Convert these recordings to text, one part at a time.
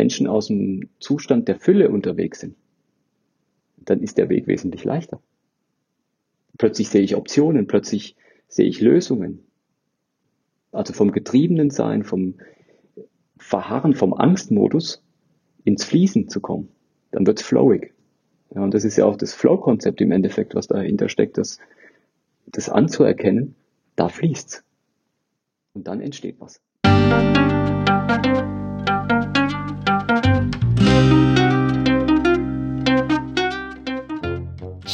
Menschen aus dem Zustand der Fülle unterwegs sind, dann ist der Weg wesentlich leichter. Plötzlich sehe ich Optionen, plötzlich sehe ich Lösungen. Also vom getriebenen Sein, vom Verharren, vom Angstmodus ins Fließen zu kommen. Dann wird es flowig. Ja, und das ist ja auch das Flow-Konzept im Endeffekt, was dahinter steckt, das, das anzuerkennen, da fließt's. Und dann entsteht was.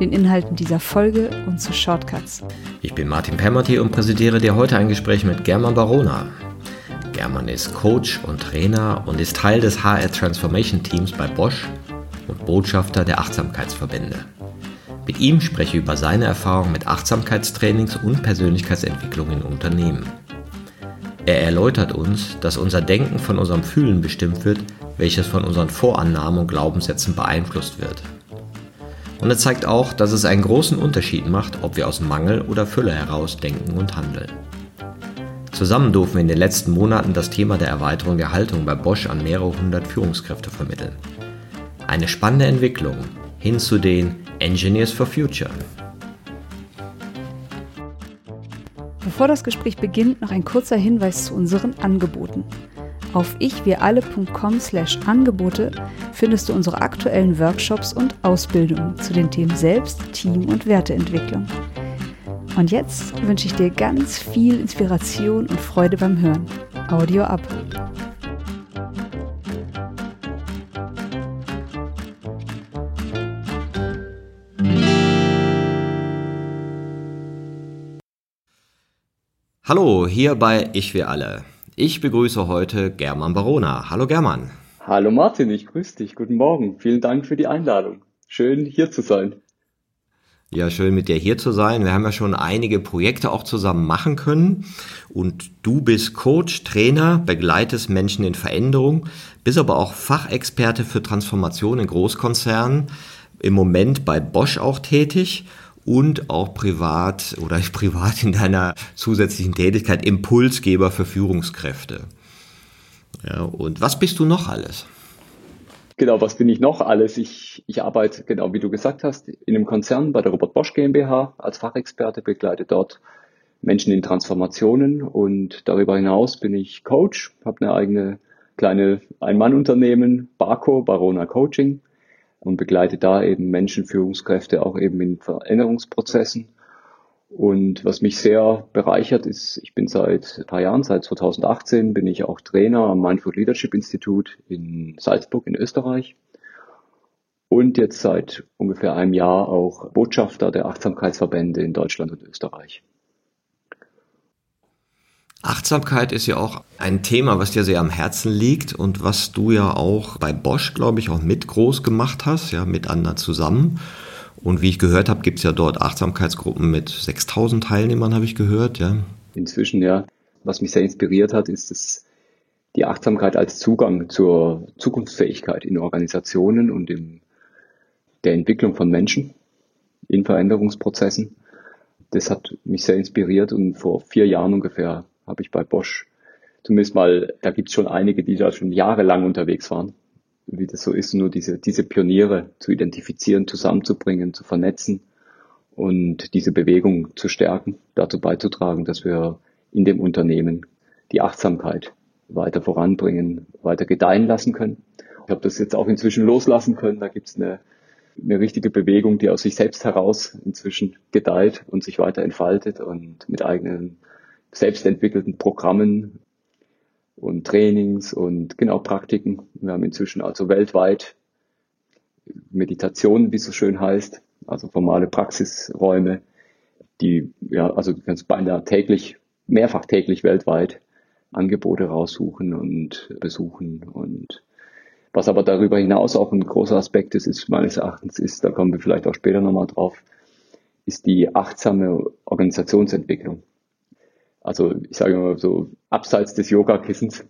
den Inhalten dieser Folge und zu Shortcuts. Ich bin Martin Pemmerty und präsentiere dir heute ein Gespräch mit German Barona. German ist Coach und Trainer und ist Teil des HR Transformation Teams bei Bosch und Botschafter der Achtsamkeitsverbände. Mit ihm spreche ich über seine Erfahrungen mit Achtsamkeitstrainings und Persönlichkeitsentwicklung in Unternehmen. Er erläutert uns, dass unser Denken von unserem Fühlen bestimmt wird, welches von unseren Vorannahmen und Glaubenssätzen beeinflusst wird. Und er zeigt auch, dass es einen großen Unterschied macht, ob wir aus Mangel oder Fülle heraus denken und handeln. Zusammen durften wir in den letzten Monaten das Thema der Erweiterung der Haltung bei Bosch an mehrere hundert Führungskräfte vermitteln. Eine spannende Entwicklung hin zu den Engineers for Future. Bevor das Gespräch beginnt, noch ein kurzer Hinweis zu unseren Angeboten. Auf ichwiralle.com slash Angebote findest du unsere aktuellen Workshops und Ausbildungen zu den Themen Selbst, Team und Werteentwicklung. Und jetzt wünsche ich dir ganz viel Inspiration und Freude beim Hören. Audio ab. Hallo, hier bei Ich wir alle. Ich begrüße heute German Barona. Hallo German. Hallo Martin, ich grüße dich. Guten Morgen. Vielen Dank für die Einladung. Schön hier zu sein. Ja, schön mit dir hier zu sein. Wir haben ja schon einige Projekte auch zusammen machen können. Und du bist Coach, Trainer, begleitest Menschen in Veränderung, bist aber auch Fachexperte für Transformation in Großkonzernen, im Moment bei Bosch auch tätig und auch privat oder privat in deiner zusätzlichen Tätigkeit Impulsgeber für Führungskräfte. Ja, und was bist du noch alles? Genau, was bin ich noch alles? Ich, ich arbeite, genau wie du gesagt hast, in einem Konzern bei der Robert Bosch GmbH als Fachexperte, begleite dort Menschen in Transformationen und darüber hinaus bin ich Coach, habe eine eigene kleine Ein-Mann-Unternehmen, Barco, Barona Coaching und begleite da eben Menschen, Führungskräfte auch eben in Veränderungsprozessen und was mich sehr bereichert ist, ich bin seit ein paar Jahren, seit 2018 bin ich auch Trainer am Mindful Leadership Institute in Salzburg in Österreich. Und jetzt seit ungefähr einem Jahr auch Botschafter der Achtsamkeitsverbände in Deutschland und Österreich. Achtsamkeit ist ja auch ein Thema, was dir sehr am Herzen liegt und was du ja auch bei Bosch, glaube ich, auch mit groß gemacht hast, ja, mit anderen zusammen. Und wie ich gehört habe, gibt es ja dort Achtsamkeitsgruppen mit 6000 Teilnehmern, habe ich gehört, ja. Inzwischen, ja. Was mich sehr inspiriert hat, ist dass die Achtsamkeit als Zugang zur Zukunftsfähigkeit in Organisationen und in der Entwicklung von Menschen in Veränderungsprozessen. Das hat mich sehr inspiriert und vor vier Jahren ungefähr habe ich bei Bosch zumindest mal, da gibt es schon einige, die da schon jahrelang unterwegs waren, wie das so ist, nur diese, diese Pioniere zu identifizieren, zusammenzubringen, zu vernetzen und diese Bewegung zu stärken, dazu beizutragen, dass wir in dem Unternehmen die Achtsamkeit weiter voranbringen, weiter gedeihen lassen können. Ich habe das jetzt auch inzwischen loslassen können. Da gibt es eine, eine richtige Bewegung, die aus sich selbst heraus inzwischen gedeiht und sich weiter entfaltet und mit eigenen selbstentwickelten Programmen und Trainings und genau Praktiken. Wir haben inzwischen also weltweit Meditation, wie es so schön heißt, also formale Praxisräume, die ja also ganz beinahe täglich, mehrfach täglich weltweit Angebote raussuchen und besuchen und Was aber darüber hinaus auch ein großer Aspekt ist, ist meines Erachtens ist, da kommen wir vielleicht auch später nochmal drauf, ist die achtsame Organisationsentwicklung. Also ich sage mal so, abseits des Yoga-Kissens,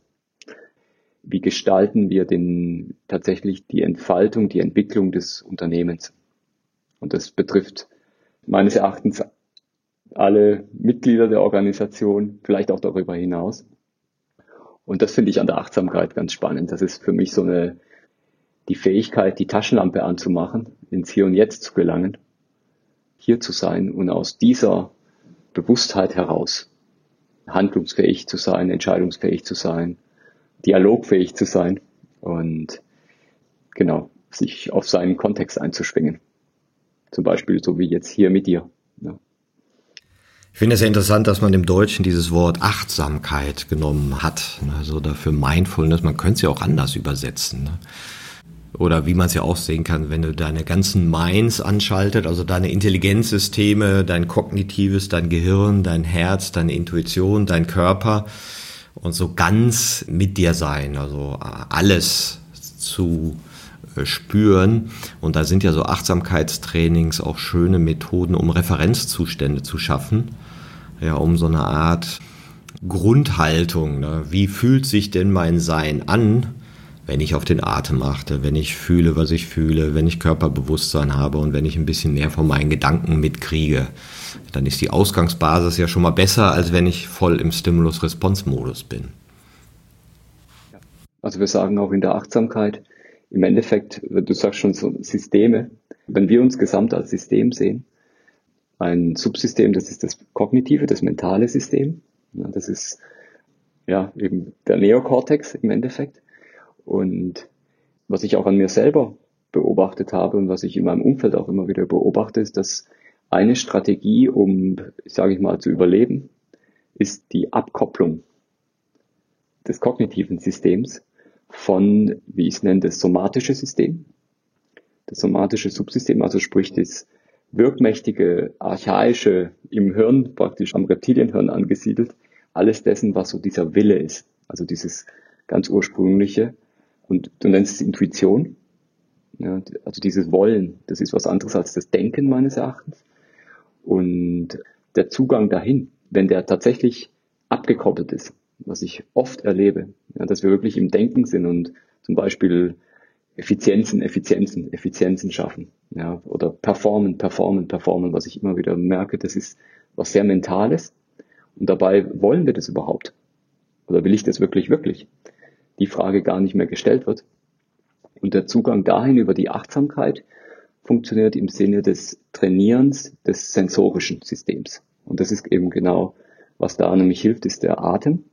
wie gestalten wir den, tatsächlich die Entfaltung, die Entwicklung des Unternehmens? Und das betrifft meines Erachtens alle Mitglieder der Organisation, vielleicht auch darüber hinaus. Und das finde ich an der Achtsamkeit ganz spannend. Das ist für mich so eine, die Fähigkeit, die Taschenlampe anzumachen, ins Hier und Jetzt zu gelangen, hier zu sein und aus dieser Bewusstheit heraus handlungsfähig zu sein, entscheidungsfähig zu sein, dialogfähig zu sein und genau, sich auf seinen Kontext einzuschwingen. Zum Beispiel so wie jetzt hier mit dir. Ja. Ich finde es ja interessant, dass man im Deutschen dieses Wort Achtsamkeit genommen hat. Also dafür Mindfulness, man könnte es ja auch anders übersetzen. Ne? Oder wie man es ja auch sehen kann, wenn du deine ganzen Minds anschaltet, also deine Intelligenzsysteme, dein kognitives, dein Gehirn, dein Herz, deine Intuition, dein Körper und so ganz mit dir sein, also alles zu äh, spüren. Und da sind ja so Achtsamkeitstrainings auch schöne Methoden, um Referenzzustände zu schaffen. Ja, um so eine Art Grundhaltung. Ne? Wie fühlt sich denn mein Sein an? Wenn ich auf den Atem achte, wenn ich fühle, was ich fühle, wenn ich Körperbewusstsein habe und wenn ich ein bisschen mehr von meinen Gedanken mitkriege, dann ist die Ausgangsbasis ja schon mal besser, als wenn ich voll im Stimulus-Response-Modus bin. Also wir sagen auch in der Achtsamkeit, im Endeffekt, du sagst schon so Systeme, wenn wir uns gesamt als System sehen, ein Subsystem, das ist das kognitive, das mentale System, das ist ja eben der Neokortex im Endeffekt. Und was ich auch an mir selber beobachtet habe und was ich in meinem Umfeld auch immer wieder beobachte, ist, dass eine Strategie, um, sage ich mal, zu überleben, ist die Abkopplung des kognitiven Systems von, wie ich es nenne, das somatische System, das somatische Subsystem, also sprich das wirkmächtige, archaische im Hirn, praktisch am Reptilienhirn angesiedelt, alles dessen, was so dieser Wille ist, also dieses ganz ursprüngliche, und du nennst es Intuition. Ja, also dieses Wollen, das ist was anderes als das Denken meines Erachtens. Und der Zugang dahin, wenn der tatsächlich abgekoppelt ist, was ich oft erlebe, ja, dass wir wirklich im Denken sind und zum Beispiel Effizienzen, Effizienzen, Effizienzen schaffen, ja, oder performen, performen, performen, was ich immer wieder merke, das ist was sehr Mentales. Und dabei wollen wir das überhaupt? Oder will ich das wirklich, wirklich? Die Frage gar nicht mehr gestellt wird. Und der Zugang dahin über die Achtsamkeit funktioniert im Sinne des Trainierens des sensorischen Systems. Und das ist eben genau, was da nämlich hilft, ist der Atem.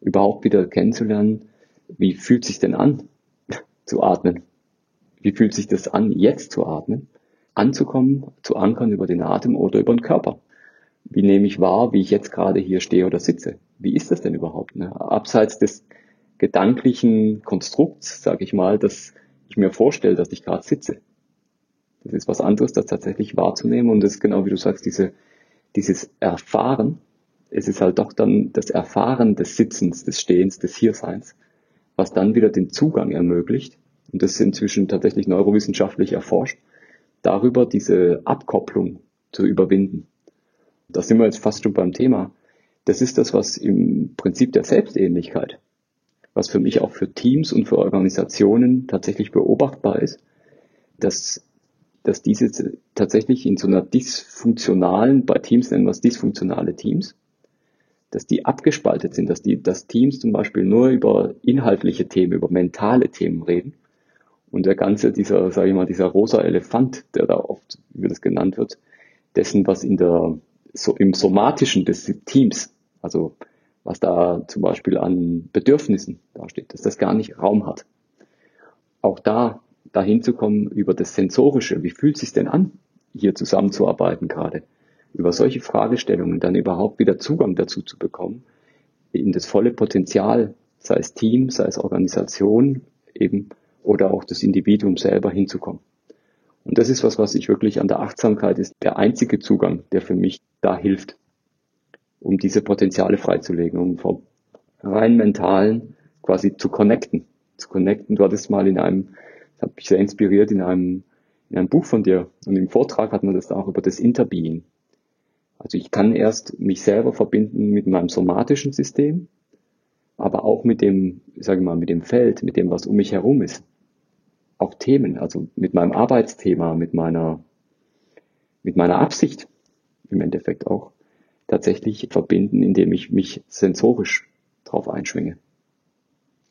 Überhaupt wieder kennenzulernen, wie fühlt sich denn an zu atmen? Wie fühlt sich das an, jetzt zu atmen? Anzukommen, zu ankern über den Atem oder über den Körper. Wie nehme ich wahr, wie ich jetzt gerade hier stehe oder sitze? Wie ist das denn überhaupt? Ne? Abseits des gedanklichen Konstrukts, sage ich mal, dass ich mir vorstelle, dass ich gerade sitze. Das ist was anderes, das tatsächlich wahrzunehmen und das ist genau wie du sagst, diese, dieses Erfahren, es ist halt doch dann das Erfahren des Sitzens, des Stehens, des Hierseins, was dann wieder den Zugang ermöglicht, und das ist inzwischen tatsächlich neurowissenschaftlich erforscht, darüber diese Abkopplung zu überwinden. Da sind wir jetzt fast schon beim Thema. Das ist das, was im Prinzip der Selbstähnlichkeit was für mich auch für Teams und für Organisationen tatsächlich beobachtbar ist, dass, dass diese tatsächlich in so einer dysfunktionalen, bei Teams nennen wir es dysfunktionale Teams, dass die abgespaltet sind, dass die, dass Teams zum Beispiel nur über inhaltliche Themen, über mentale Themen reden und der ganze, dieser, sage ich mal, dieser rosa Elefant, der da oft, wie das genannt wird, dessen, was in der, so im somatischen des Teams, also was da zum Beispiel an Bedürfnissen dasteht, dass das gar nicht Raum hat. Auch da dahin zu kommen über das Sensorische, wie fühlt es sich denn an, hier zusammenzuarbeiten gerade, über solche Fragestellungen dann überhaupt wieder Zugang dazu zu bekommen, in das volle Potenzial, sei es Team, sei es Organisation eben oder auch das Individuum selber hinzukommen. Und das ist was, was ich wirklich an der Achtsamkeit ist, der einzige Zugang, der für mich da hilft um diese Potenziale freizulegen, um vom rein mentalen quasi zu connecten zu connecten. Du hattest mal in einem, das hat mich sehr inspiriert, in einem, in einem Buch von dir und im Vortrag hat man das auch über das Interbeing. Also ich kann erst mich selber verbinden mit meinem somatischen System, aber auch mit dem, sage ich mal, mit dem Feld, mit dem, was um mich herum ist. Auch Themen, also mit meinem Arbeitsthema, mit meiner, mit meiner Absicht im Endeffekt auch tatsächlich verbinden, indem ich mich sensorisch drauf einschwinge.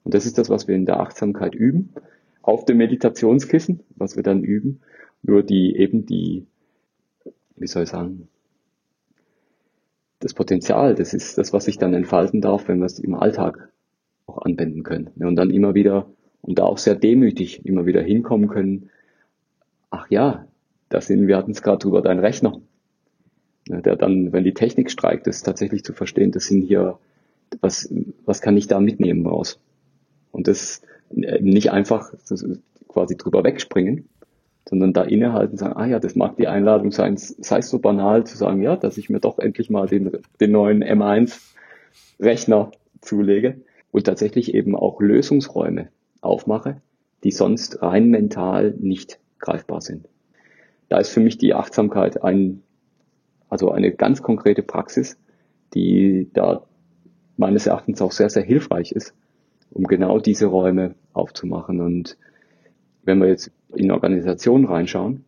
Und das ist das, was wir in der Achtsamkeit üben, auf dem Meditationskissen, was wir dann üben, nur die eben die, wie soll ich sagen, das Potenzial, das ist das, was sich dann entfalten darf, wenn wir es im Alltag auch anwenden können. Und dann immer wieder, und da auch sehr demütig, immer wieder hinkommen können, ach ja, das sind, wir hatten es gerade drüber, dein Rechner, der dann, wenn die Technik streikt, ist tatsächlich zu verstehen, das sind hier, was, was kann ich da mitnehmen raus? Und das nicht einfach quasi drüber wegspringen, sondern da innehalten sagen, ah ja, das mag die Einladung sein, sei es so banal zu sagen, ja, dass ich mir doch endlich mal den, den neuen M1 Rechner zulege und tatsächlich eben auch Lösungsräume aufmache, die sonst rein mental nicht greifbar sind. Da ist für mich die Achtsamkeit ein, also eine ganz konkrete Praxis, die da meines Erachtens auch sehr, sehr hilfreich ist, um genau diese Räume aufzumachen. Und wenn wir jetzt in Organisationen reinschauen,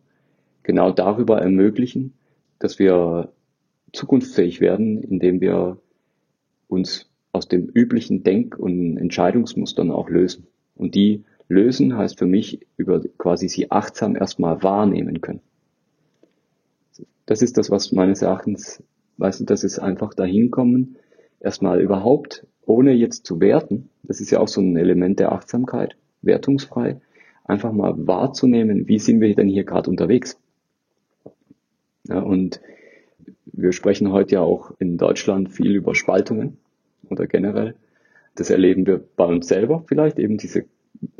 genau darüber ermöglichen, dass wir zukunftsfähig werden, indem wir uns aus dem üblichen Denk- und Entscheidungsmustern auch lösen. Und die lösen heißt für mich über quasi sie achtsam erstmal wahrnehmen können. Das ist das, was meines Erachtens, weißt du, das ist einfach dahin kommen, erstmal überhaupt, ohne jetzt zu werten, das ist ja auch so ein Element der Achtsamkeit, wertungsfrei, einfach mal wahrzunehmen, wie sind wir denn hier gerade unterwegs. Ja, und wir sprechen heute ja auch in Deutschland viel über Spaltungen oder generell. Das erleben wir bei uns selber vielleicht, eben diese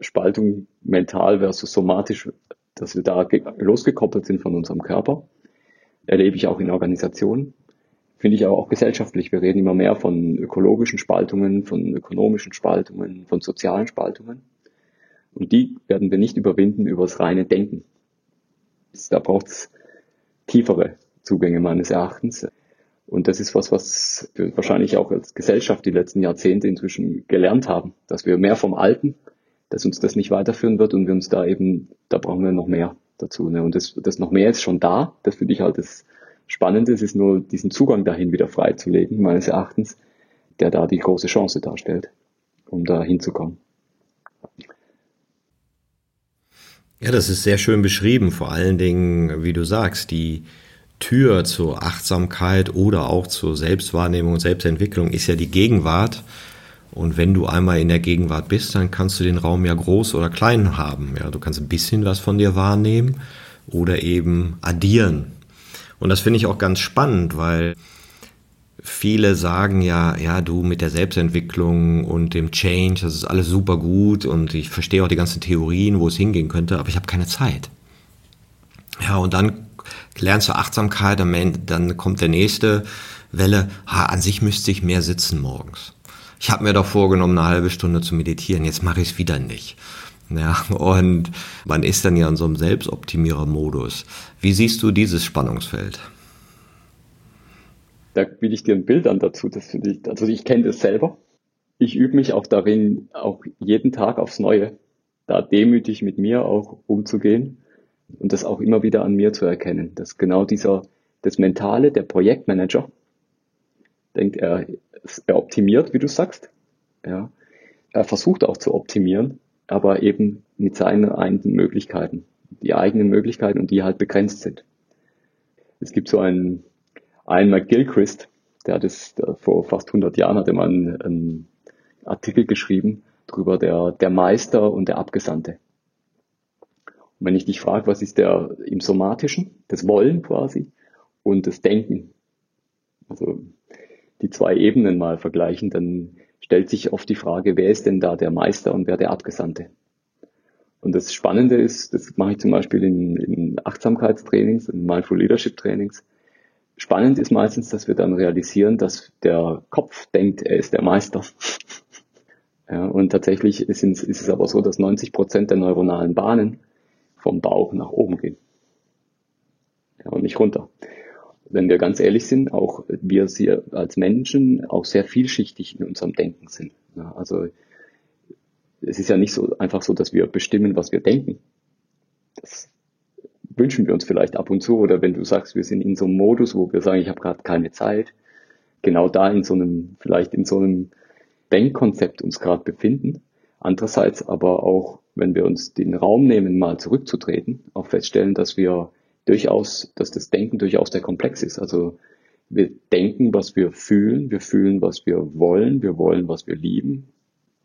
Spaltung mental versus somatisch, dass wir da losgekoppelt sind von unserem Körper. Erlebe ich auch in Organisationen. Finde ich auch, auch gesellschaftlich. Wir reden immer mehr von ökologischen Spaltungen, von ökonomischen Spaltungen, von sozialen Spaltungen. Und die werden wir nicht überwinden über das reine Denken. Da braucht es tiefere Zugänge meines Erachtens. Und das ist was, was wir wahrscheinlich auch als Gesellschaft die letzten Jahrzehnte inzwischen gelernt haben, dass wir mehr vom Alten, dass uns das nicht weiterführen wird und wir uns da eben, da brauchen wir noch mehr dazu. Ne? Und das, das noch mehr ist schon da. Das finde ich halt das Spannende. Es ist nur diesen Zugang dahin wieder freizulegen, meines Erachtens, der da die große Chance darstellt, um da hinzukommen. Ja, das ist sehr schön beschrieben. Vor allen Dingen, wie du sagst, die Tür zur Achtsamkeit oder auch zur Selbstwahrnehmung und Selbstentwicklung ist ja die Gegenwart. Und wenn du einmal in der Gegenwart bist, dann kannst du den Raum ja groß oder klein haben. Ja, du kannst ein bisschen was von dir wahrnehmen oder eben addieren. Und das finde ich auch ganz spannend, weil viele sagen ja, ja, du mit der Selbstentwicklung und dem Change, das ist alles super gut und ich verstehe auch die ganzen Theorien, wo es hingehen könnte, aber ich habe keine Zeit. Ja, und dann lernst du Achtsamkeit, dann kommt der nächste Welle, ha, an sich müsste ich mehr sitzen morgens. Ich habe mir doch vorgenommen, eine halbe Stunde zu meditieren, jetzt mache ich es wieder nicht. Ja, und man ist dann ja in so einem Selbstoptimierer-Modus. Wie siehst du dieses Spannungsfeld? da biete ich dir ein Bild an dazu. Das finde ich, also ich kenne das selber. Ich übe mich auch darin, auch jeden Tag aufs Neue, da demütig mit mir auch umzugehen und das auch immer wieder an mir zu erkennen, dass genau dieser, das Mentale, der Projektmanager, denkt er, er optimiert, wie du sagst, ja, er versucht auch zu optimieren, aber eben mit seinen eigenen Möglichkeiten, die eigenen Möglichkeiten und die halt begrenzt sind. Es gibt so einen Ian McGilchrist, der hat es vor fast 100 Jahren hat er mal einen, einen Artikel geschrieben drüber der, der Meister und der Abgesandte. Und wenn ich dich frage, was ist der im Somatischen, das Wollen quasi und das Denken, also die zwei Ebenen mal vergleichen, dann stellt sich oft die Frage, wer ist denn da der Meister und wer der Abgesandte? Und das Spannende ist, das mache ich zum Beispiel in, in Achtsamkeitstrainings, in Mindful Leadership Trainings, Spannend ist meistens, dass wir dann realisieren, dass der Kopf denkt, er ist der Meister. Ja, und tatsächlich ist, ist es aber so, dass 90 Prozent der neuronalen Bahnen vom Bauch nach oben gehen. Ja, und nicht runter. Wenn wir ganz ehrlich sind, auch wir als Menschen auch sehr vielschichtig in unserem Denken sind. Ja, also es ist ja nicht so einfach so, dass wir bestimmen, was wir denken. Das wünschen wir uns vielleicht ab und zu. Oder wenn du sagst, wir sind in so einem Modus, wo wir sagen, ich habe gerade keine Zeit, genau da in so einem, vielleicht in so einem Denkkonzept uns gerade befinden. Andererseits aber auch, wenn wir uns den Raum nehmen, mal zurückzutreten, auch feststellen, dass wir durchaus, dass das Denken durchaus sehr komplex ist. Also wir denken, was wir fühlen, wir fühlen, was wir wollen, wir wollen, was wir lieben.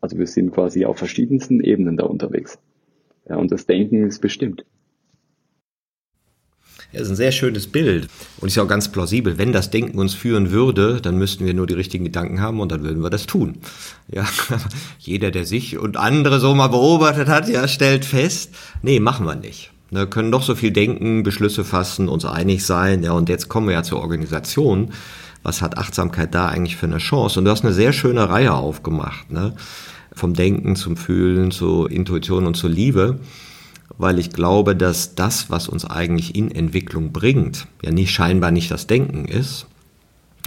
Also wir sind quasi auf verschiedensten Ebenen da unterwegs. Ja, und das Denken ist bestimmt. Ja, ist ein sehr schönes Bild und ist auch ganz plausibel. Wenn das Denken uns führen würde, dann müssten wir nur die richtigen Gedanken haben und dann würden wir das tun. Ja, jeder, der sich und andere so mal beobachtet hat, ja, stellt fest, nee, machen wir nicht. Wir können doch so viel denken, Beschlüsse fassen, uns einig sein. Ja, und jetzt kommen wir ja zur Organisation. Was hat Achtsamkeit da eigentlich für eine Chance? Und du hast eine sehr schöne Reihe aufgemacht, ne? Vom Denken zum Fühlen, zur Intuition und zur Liebe weil ich glaube, dass das, was uns eigentlich in Entwicklung bringt, ja nicht scheinbar nicht das Denken ist,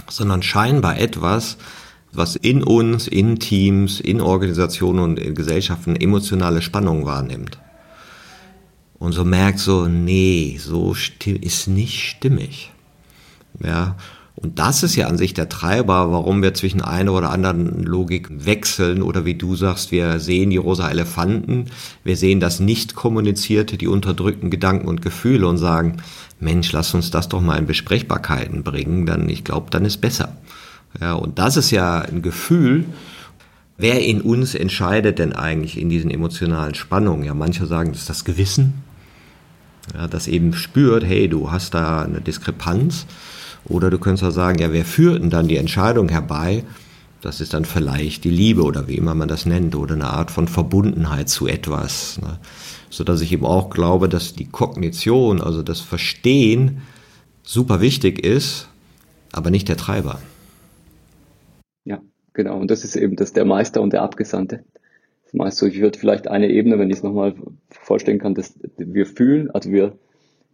sondern scheinbar etwas, was in uns, in Teams, in Organisationen und in Gesellschaften emotionale Spannung wahrnimmt. Und so merkt so, nee, so ist nicht stimmig. Ja, und das ist ja an sich der Treiber, warum wir zwischen einer oder anderen Logik wechseln oder wie du sagst, wir sehen die rosa Elefanten, wir sehen das nicht kommunizierte, die unterdrückten Gedanken und Gefühle und sagen, Mensch, lass uns das doch mal in Besprechbarkeiten bringen, dann ich glaube, dann ist besser. Ja, und das ist ja ein Gefühl, wer in uns entscheidet denn eigentlich in diesen emotionalen Spannungen? Ja, manche sagen, das ist das Gewissen, ja, das eben spürt, hey, du hast da eine Diskrepanz oder du könntest auch sagen, ja, wer führt denn dann die Entscheidung herbei? Das ist dann vielleicht die Liebe oder wie immer man das nennt oder eine Art von Verbundenheit zu etwas. Ne? So dass ich eben auch glaube, dass die Kognition, also das Verstehen, super wichtig ist, aber nicht der Treiber. Ja, genau. Und das ist eben das der Meister und der Abgesandte. Meinst du, ich würde vielleicht eine Ebene, wenn ich es nochmal vorstellen kann, dass wir fühlen, also wir,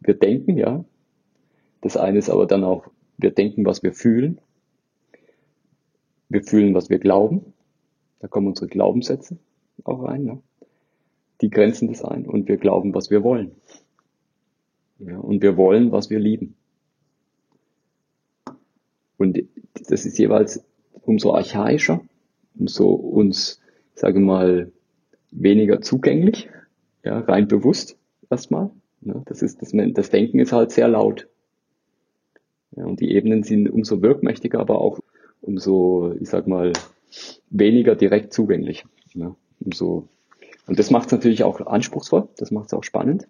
wir denken, ja. Das eine ist aber dann auch wir denken, was wir fühlen. Wir fühlen, was wir glauben. Da kommen unsere Glaubenssätze auch rein. Ne? Die grenzen das ein. Und wir glauben, was wir wollen. Ja, und wir wollen, was wir lieben. Und das ist jeweils umso archaischer, umso uns, sage mal, weniger zugänglich, ja, rein bewusst erstmal. Ja, das ist, das, das Denken ist halt sehr laut. Ja, und die Ebenen sind umso wirkmächtiger, aber auch umso, ich sag mal, weniger direkt zugänglich. Ja, umso, und das macht es natürlich auch anspruchsvoll, das macht es auch spannend.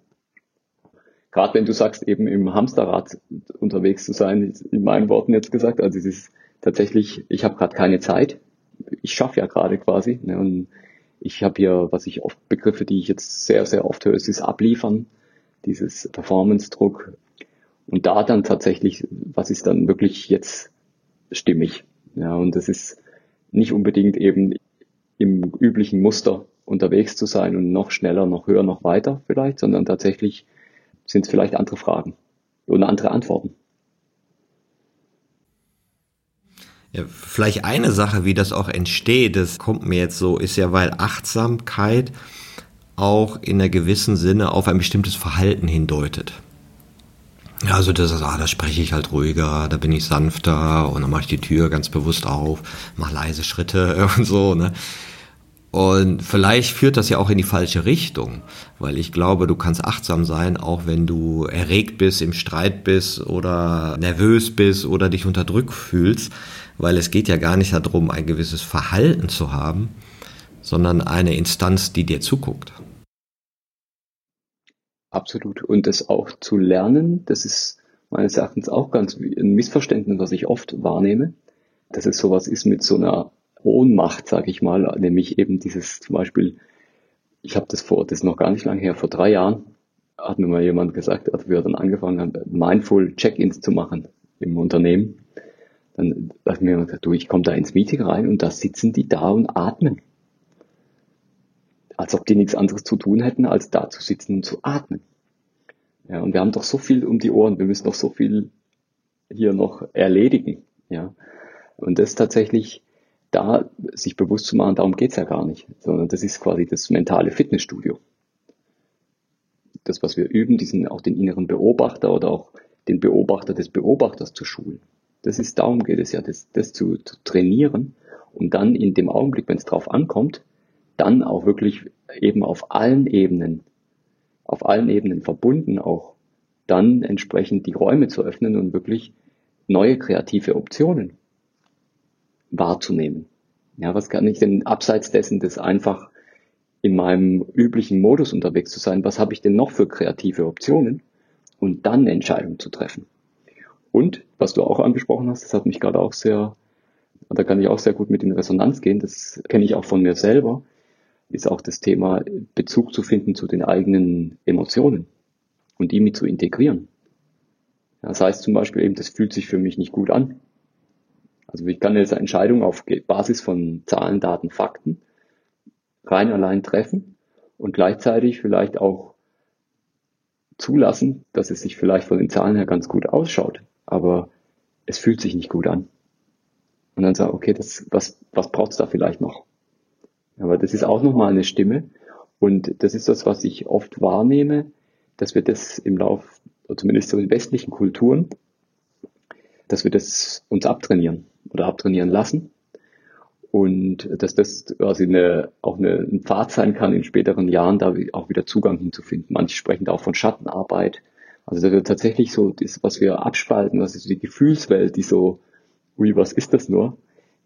Gerade wenn du sagst, eben im Hamsterrad unterwegs zu sein, in meinen Worten jetzt gesagt, also es ist tatsächlich, ich habe gerade keine Zeit. Ich schaffe ja gerade quasi. Ne, und ich habe hier, was ich oft Begriffe, die ich jetzt sehr, sehr oft höre, ist das Abliefern, dieses Performance-Druck, und da dann tatsächlich, was ist dann wirklich jetzt stimmig? Ja, und das ist nicht unbedingt eben im üblichen Muster unterwegs zu sein und noch schneller, noch höher, noch weiter vielleicht, sondern tatsächlich sind es vielleicht andere Fragen und andere Antworten. Ja, vielleicht eine Sache, wie das auch entsteht, das kommt mir jetzt so, ist ja, weil Achtsamkeit auch in einer gewissen Sinne auf ein bestimmtes Verhalten hindeutet. Also das ist, ah, da spreche ich halt ruhiger, da bin ich sanfter und dann mache ich die Tür ganz bewusst auf, mache leise Schritte und so, ne? Und vielleicht führt das ja auch in die falsche Richtung, weil ich glaube, du kannst achtsam sein, auch wenn du erregt bist, im Streit bist oder nervös bist oder dich unter Druck fühlst, weil es geht ja gar nicht darum, ein gewisses Verhalten zu haben, sondern eine Instanz, die dir zuguckt. Absolut. Und das auch zu lernen, das ist meines Erachtens auch ganz ein Missverständnis, was ich oft wahrnehme, dass es sowas ist mit so einer Ohnmacht, sage ich mal, nämlich eben dieses zum Beispiel, ich habe das vor, das ist noch gar nicht lange her, vor drei Jahren hat mir mal jemand gesagt, als wir dann angefangen haben, Mindful Check-ins zu machen im Unternehmen, dann hat mir gesagt, du, ich komme da ins Meeting rein und da sitzen die da und atmen. als ob die nichts anderes zu tun hätten, als da zu sitzen und zu atmen. Ja, und wir haben doch so viel um die Ohren, wir müssen doch so viel hier noch erledigen. Ja. Und das tatsächlich da sich bewusst zu machen, darum geht's ja gar nicht, sondern das ist quasi das mentale Fitnessstudio. Das, was wir üben, diesen auch den inneren Beobachter oder auch den Beobachter des Beobachters zu schulen. Das ist, darum geht es ja, das, das zu, zu trainieren, um dann in dem Augenblick, wenn es drauf ankommt, dann auch wirklich eben auf allen Ebenen, auf allen Ebenen verbunden auch dann entsprechend die Räume zu öffnen und wirklich neue kreative Optionen wahrzunehmen. Ja, was kann ich denn abseits dessen, das einfach in meinem üblichen Modus unterwegs zu sein, was habe ich denn noch für kreative Optionen und dann eine Entscheidung zu treffen. Und was du auch angesprochen hast, das hat mich gerade auch sehr, da kann ich auch sehr gut mit in Resonanz gehen, das kenne ich auch von mir selber, ist auch das Thema Bezug zu finden zu den eigenen Emotionen und die mit zu integrieren. Das heißt zum Beispiel eben, das fühlt sich für mich nicht gut an. Also ich kann jetzt eine Entscheidung auf Basis von Zahlen, Daten, Fakten rein allein treffen und gleichzeitig vielleicht auch zulassen, dass es sich vielleicht von den Zahlen her ganz gut ausschaut, aber es fühlt sich nicht gut an. Und dann sagen, okay, das, was, was braucht es da vielleicht noch? Aber das ist auch nochmal eine Stimme. Und das ist das, was ich oft wahrnehme, dass wir das im Lauf, zumindest so in westlichen Kulturen, dass wir das uns abtrainieren oder abtrainieren lassen. Und dass das quasi eine, auch eine, ein Pfad sein kann, in späteren Jahren da auch wieder Zugang hinzufinden. Manche sprechen da auch von Schattenarbeit. Also tatsächlich so das, was wir abspalten, was ist die Gefühlswelt, die so, ui, was ist das nur?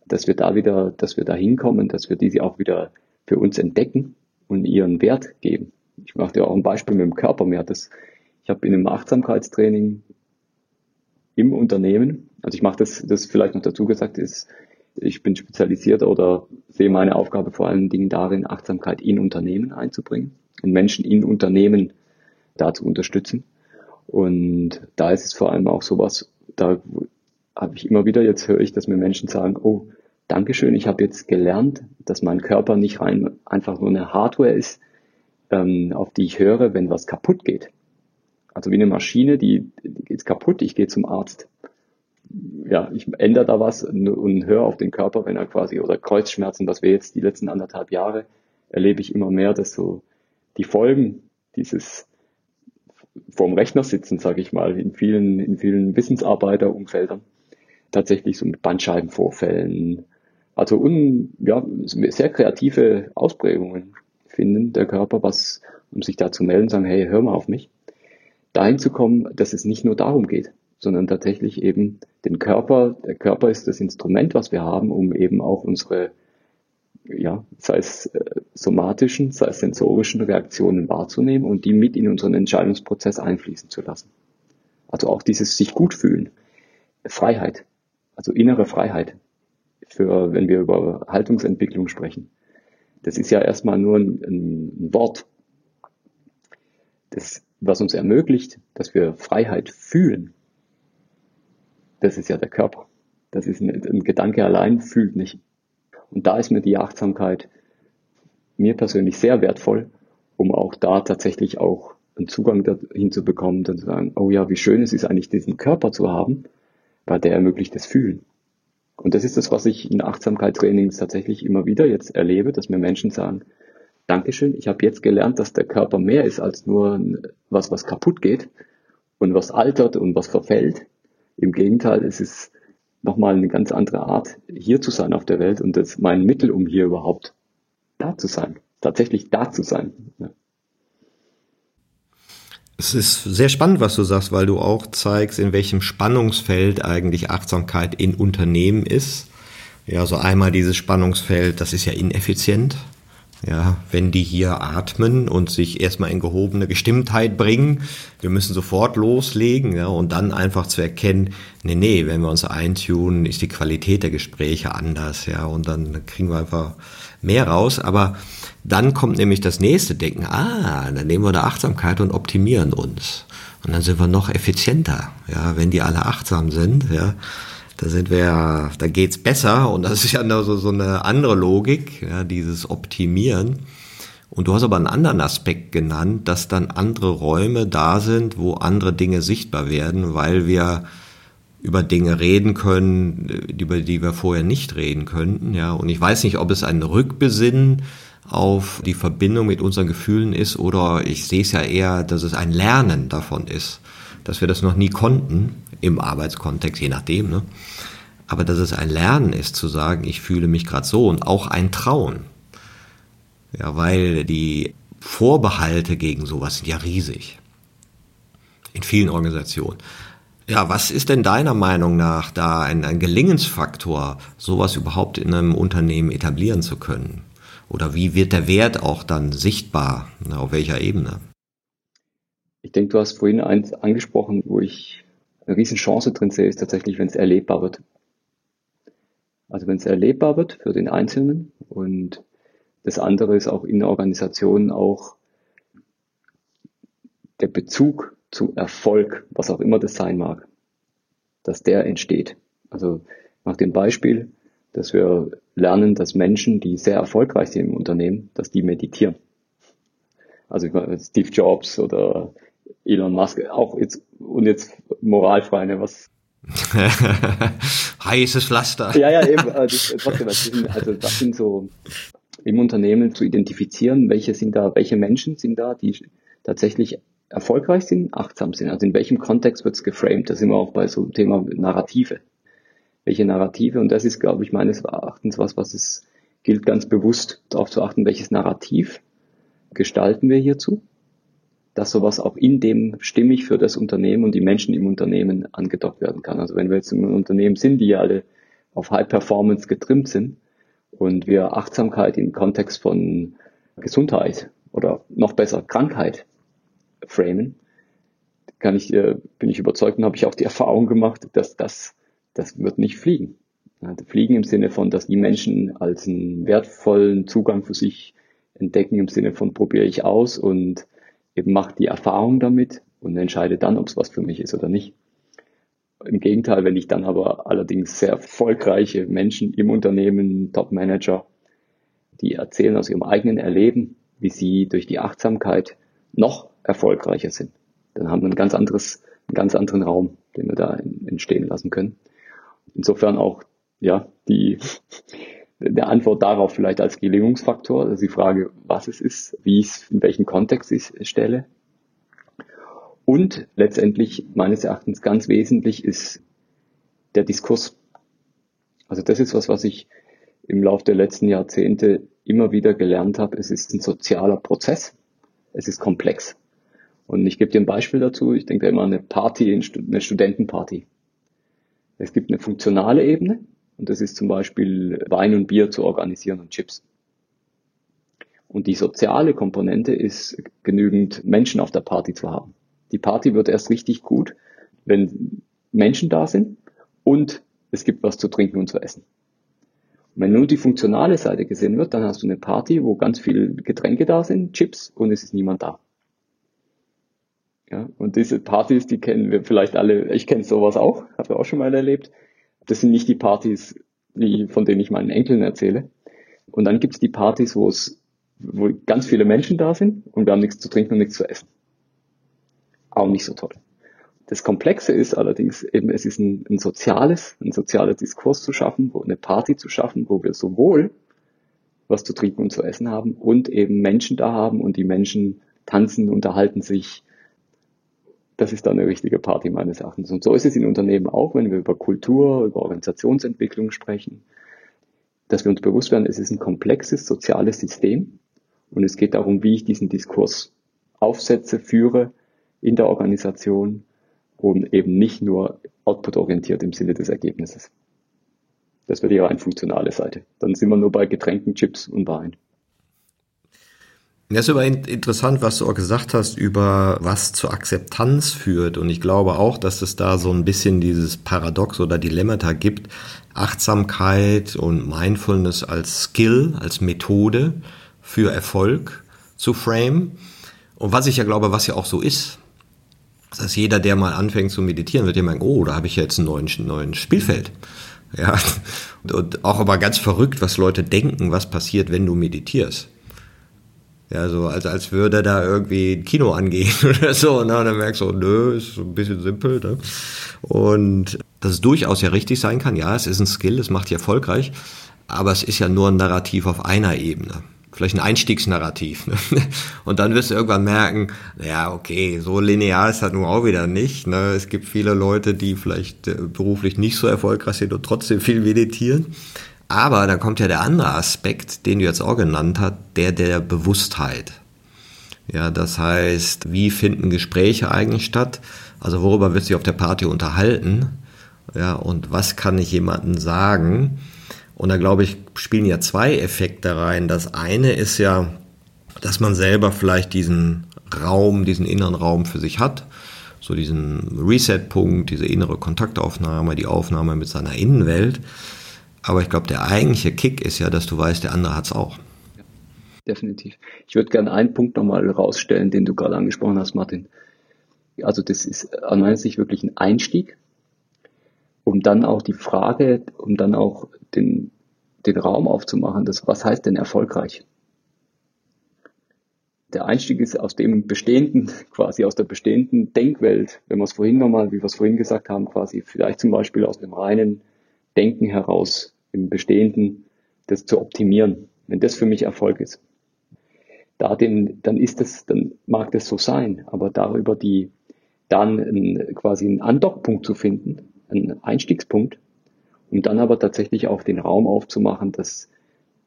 Dass wir da wieder, dass wir da hinkommen, dass wir diese auch wieder für uns entdecken und ihren Wert geben. Ich mache dir auch ein Beispiel mit dem Körper. Mir hat das, ich habe in einem Achtsamkeitstraining im Unternehmen, also ich mache das, das vielleicht noch dazu gesagt ist, ich bin spezialisiert oder sehe meine Aufgabe vor allen Dingen darin, Achtsamkeit in Unternehmen einzubringen und Menschen in Unternehmen da zu unterstützen. Und da ist es vor allem auch sowas, da habe ich immer wieder, jetzt höre ich, dass mir Menschen sagen, oh, Dankeschön, ich habe jetzt gelernt, dass mein Körper nicht rein einfach nur eine Hardware ist, ähm, auf die ich höre, wenn was kaputt geht. Also wie eine Maschine, die, die geht kaputt, ich gehe zum Arzt. Ja, ich ändere da was und höre auf den Körper, wenn er quasi, oder Kreuzschmerzen, was wir jetzt die letzten anderthalb Jahre erlebe ich immer mehr, dass so die Folgen dieses vorm Rechner sitzen, sage ich mal, in vielen, in vielen Wissensarbeiterumfeldern, tatsächlich so mit Bandscheibenvorfällen, also un, ja, sehr kreative Ausprägungen finden, der Körper, was, um sich da zu melden, sagen, hey, hör mal auf mich, dahin zu kommen, dass es nicht nur darum geht, sondern tatsächlich eben den Körper, der Körper ist das Instrument, was wir haben, um eben auch unsere, ja, sei es äh, somatischen, sei es sensorischen Reaktionen wahrzunehmen und die mit in unseren Entscheidungsprozess einfließen zu lassen. Also auch dieses sich gut fühlen. Freiheit. Also innere Freiheit. Für, wenn wir über Haltungsentwicklung sprechen. Das ist ja erstmal nur ein, ein Wort, das, was uns ermöglicht, dass wir Freiheit fühlen. Das ist ja der Körper. Das ist ein, ein Gedanke allein fühlt nicht. Und da ist mir die Achtsamkeit mir persönlich sehr wertvoll, um auch da tatsächlich auch einen Zugang dahin zu bekommen, dann zu sagen, oh ja, wie schön es ist eigentlich diesen Körper zu haben, weil der ermöglicht das Fühlen. Und das ist das, was ich in Achtsamkeitstrainings tatsächlich immer wieder jetzt erlebe, dass mir Menschen sagen, Dankeschön, ich habe jetzt gelernt, dass der Körper mehr ist als nur was, was kaputt geht und was altert und was verfällt. Im Gegenteil, es ist nochmal eine ganz andere Art, hier zu sein auf der Welt und das mein Mittel, um hier überhaupt da zu sein, tatsächlich da zu sein. Ja. Es ist sehr spannend, was du sagst, weil du auch zeigst, in welchem Spannungsfeld eigentlich Achtsamkeit in Unternehmen ist. Ja, so einmal dieses Spannungsfeld, das ist ja ineffizient. Ja, wenn die hier atmen und sich erstmal in gehobene Gestimmtheit bringen, wir müssen sofort loslegen, ja, und dann einfach zu erkennen, nee, nee, wenn wir uns eintunen, ist die Qualität der Gespräche anders, ja, und dann kriegen wir einfach mehr raus, aber dann kommt nämlich das nächste Denken, ah, dann nehmen wir eine Achtsamkeit und optimieren uns. Und dann sind wir noch effizienter, ja, wenn die alle achtsam sind, ja, da sind wir, da geht's besser und das ist ja so, so eine andere Logik, ja, dieses Optimieren. Und du hast aber einen anderen Aspekt genannt, dass dann andere Räume da sind, wo andere Dinge sichtbar werden, weil wir über Dinge reden können, über die wir vorher nicht reden könnten, ja. Und ich weiß nicht, ob es ein Rückbesinnen auf die Verbindung mit unseren Gefühlen ist oder ich sehe es ja eher, dass es ein Lernen davon ist, dass wir das noch nie konnten im Arbeitskontext, je nachdem, ne? Aber dass es ein Lernen ist, zu sagen, ich fühle mich gerade so und auch ein Trauen. Ja, weil die Vorbehalte gegen sowas sind ja riesig. In vielen Organisationen. Ja, was ist denn deiner Meinung nach da ein, ein Gelingensfaktor, sowas überhaupt in einem Unternehmen etablieren zu können? Oder wie wird der Wert auch dann sichtbar? Auf welcher Ebene? Ich denke, du hast vorhin eins angesprochen, wo ich eine riesen Chance drin sehe, ist tatsächlich, wenn es erlebbar wird. Also wenn es erlebbar wird für den Einzelnen und das andere ist auch in Organisationen auch der Bezug zu Erfolg, was auch immer das sein mag, dass der entsteht. Also nach dem Beispiel, dass wir lernen, dass Menschen, die sehr erfolgreich sind im Unternehmen, dass die meditieren. Also Steve Jobs oder Elon Musk, auch jetzt, und jetzt moralfrei, ne, was Heißes Pflaster. Ja, ja, eben. Also, trotzdem, also das sind so im Unternehmen zu identifizieren, welche sind da, welche Menschen sind da, die tatsächlich erfolgreich sind, achtsam sind. Also in welchem Kontext wird es geframed? Da sind wir auch bei so einem Thema Narrative. Welche Narrative? Und das ist, glaube ich, meines Erachtens was, was es gilt, ganz bewusst darauf zu achten, welches Narrativ gestalten wir hierzu, dass sowas auch in dem stimmig für das Unternehmen und die Menschen im Unternehmen angedockt werden kann. Also wenn wir jetzt im Unternehmen sind, die ja alle auf High Performance getrimmt sind und wir Achtsamkeit im Kontext von Gesundheit oder noch besser Krankheit framen, kann ich, äh, bin ich überzeugt und habe ich auch die Erfahrung gemacht, dass das, das wird nicht fliegen. Fliegen im Sinne von, dass die Menschen als einen wertvollen Zugang für sich entdecken, im Sinne von probiere ich aus und eben mache die Erfahrung damit und entscheide dann, ob es was für mich ist oder nicht. Im Gegenteil, wenn ich dann aber allerdings sehr erfolgreiche Menschen im Unternehmen, Top-Manager, die erzählen aus ihrem eigenen Erleben, wie sie durch die Achtsamkeit noch erfolgreicher sind. Dann haben wir ein ganz anderes, einen ganz anderen Raum, den wir da entstehen lassen können. Insofern auch, ja, die, der Antwort darauf vielleicht als Gelingungsfaktor, also die Frage, was es ist, wie ich es, in welchem Kontext ich es stelle. Und letztendlich meines Erachtens ganz wesentlich ist der Diskurs. Also das ist was, was ich im Laufe der letzten Jahrzehnte immer wieder gelernt habe. Es ist ein sozialer Prozess. Es ist komplex. Und ich gebe dir ein Beispiel dazu. Ich denke immer an eine Party, eine Studentenparty. Es gibt eine funktionale Ebene und das ist zum Beispiel Wein und Bier zu organisieren und Chips. Und die soziale Komponente ist genügend Menschen auf der Party zu haben. Die Party wird erst richtig gut, wenn Menschen da sind und es gibt was zu trinken und zu essen. Und wenn nur die funktionale Seite gesehen wird, dann hast du eine Party, wo ganz viele Getränke da sind, Chips und es ist niemand da. Ja, und diese Partys, die kennen wir vielleicht alle, ich kenne sowas auch, habe auch schon mal erlebt. Das sind nicht die Partys, die, von denen ich meinen Enkeln erzähle. Und dann gibt es die Partys, wo es wo ganz viele Menschen da sind und wir haben nichts zu trinken und nichts zu essen. Auch nicht so toll. Das Komplexe ist allerdings eben, es ist ein, ein soziales, ein sozialer Diskurs zu schaffen, wo eine Party zu schaffen, wo wir sowohl was zu trinken und zu essen haben und eben Menschen da haben und die Menschen tanzen, unterhalten sich, das ist dann eine richtige Party meines Erachtens. Und so ist es in Unternehmen auch, wenn wir über Kultur, über Organisationsentwicklung sprechen, dass wir uns bewusst werden, es ist ein komplexes soziales System und es geht darum, wie ich diesen Diskurs aufsetze, führe in der Organisation und eben nicht nur output-orientiert im Sinne des Ergebnisses. Das wäre eher eine funktionale Seite. Dann sind wir nur bei Getränken, Chips und Wein. Das ist aber interessant, was du auch gesagt hast über was zur Akzeptanz führt. Und ich glaube auch, dass es da so ein bisschen dieses Paradox oder Dilemmata gibt. Achtsamkeit und Mindfulness als Skill, als Methode für Erfolg zu frame. Und was ich ja glaube, was ja auch so ist. Das heißt, jeder, der mal anfängt zu meditieren, wird ja meinen, oh, da habe ich jetzt ein neues, neuen Spielfeld. Ja, und auch aber ganz verrückt, was Leute denken, was passiert, wenn du meditierst. Ja, so als, als würde da irgendwie ein Kino angehen oder so. Ne? Und dann merkst du, nö, ist so ein bisschen simpel. Ne? Und dass es durchaus ja richtig sein kann, ja, es ist ein Skill, es macht dich erfolgreich, aber es ist ja nur ein Narrativ auf einer Ebene. Vielleicht ein Einstiegsnarrativ. Ne? Und dann wirst du irgendwann merken, ja, okay, so linear ist das nun auch wieder nicht. Ne? Es gibt viele Leute, die vielleicht äh, beruflich nicht so erfolgreich sind und trotzdem viel meditieren. Aber dann kommt ja der andere Aspekt, den du jetzt auch genannt hast, der der Bewusstheit. Ja, das heißt, wie finden Gespräche eigentlich statt? Also worüber wird sich auf der Party unterhalten? Ja, und was kann ich jemandem sagen? Und da glaube ich, spielen ja zwei Effekte rein. Das eine ist ja, dass man selber vielleicht diesen Raum, diesen inneren Raum für sich hat. So diesen Reset-Punkt, diese innere Kontaktaufnahme, die Aufnahme mit seiner Innenwelt. Aber ich glaube, der eigentliche Kick ist ja, dass du weißt, der andere hat es auch. definitiv. Ich würde gerne einen Punkt nochmal rausstellen, den du gerade angesprochen hast, Martin. Also das ist an meiner Sicht wirklich ein Einstieg, um dann auch die Frage, um dann auch den, den Raum aufzumachen, das, was heißt denn erfolgreich? Der Einstieg ist aus dem bestehenden, quasi aus der bestehenden Denkwelt, wenn wir es vorhin nochmal, wie wir es vorhin gesagt haben, quasi vielleicht zum Beispiel aus dem reinen Denken heraus im Bestehenden das zu optimieren, wenn das für mich Erfolg ist. Da den, dann ist es, dann mag das so sein, aber darüber die, dann ein, quasi einen Andockpunkt zu finden, einen Einstiegspunkt, um dann aber tatsächlich auch den Raum aufzumachen, dass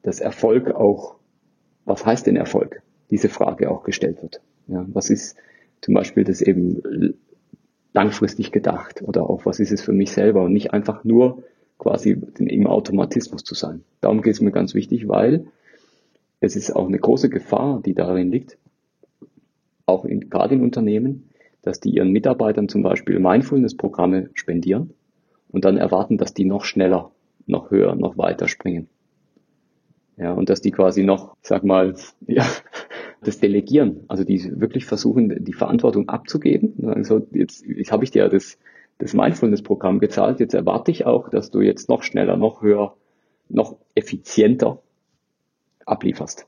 das Erfolg auch, was heißt denn Erfolg? Diese Frage auch gestellt wird. Ja, was ist zum Beispiel das eben langfristig gedacht oder auch was ist es für mich selber und nicht einfach nur quasi im Automatismus zu sein. Darum geht es mir ganz wichtig, weil es ist auch eine große Gefahr, die darin liegt, auch in, gerade in Unternehmen, dass die ihren Mitarbeitern zum Beispiel Mindfulness-Programme spendieren und dann erwarten, dass die noch schneller, noch höher, noch weiter springen. Ja, und dass die quasi noch, sag mal, ja, das Delegieren, also die wirklich versuchen, die Verantwortung abzugeben. Also jetzt, jetzt habe ich dir das das Mindfulness-Programm gezahlt. Jetzt erwarte ich auch, dass du jetzt noch schneller, noch höher, noch effizienter ablieferst.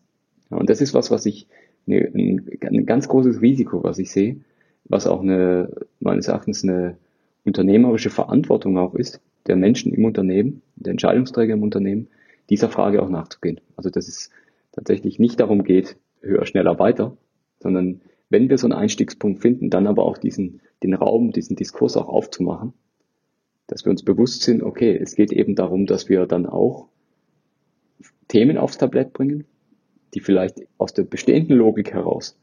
Und das ist was, was ich, eine, ein, ein ganz großes Risiko, was ich sehe, was auch eine, meines Erachtens eine unternehmerische Verantwortung auch ist, der Menschen im Unternehmen, der Entscheidungsträger im Unternehmen, dieser Frage auch nachzugehen. Also dass es tatsächlich nicht darum geht, höher, schneller, weiter, sondern wenn wir so einen Einstiegspunkt finden, dann aber auch diesen, den Raum, diesen Diskurs auch aufzumachen, dass wir uns bewusst sind, okay, es geht eben darum, dass wir dann auch Themen aufs Tablett bringen, die vielleicht aus der bestehenden Logik heraus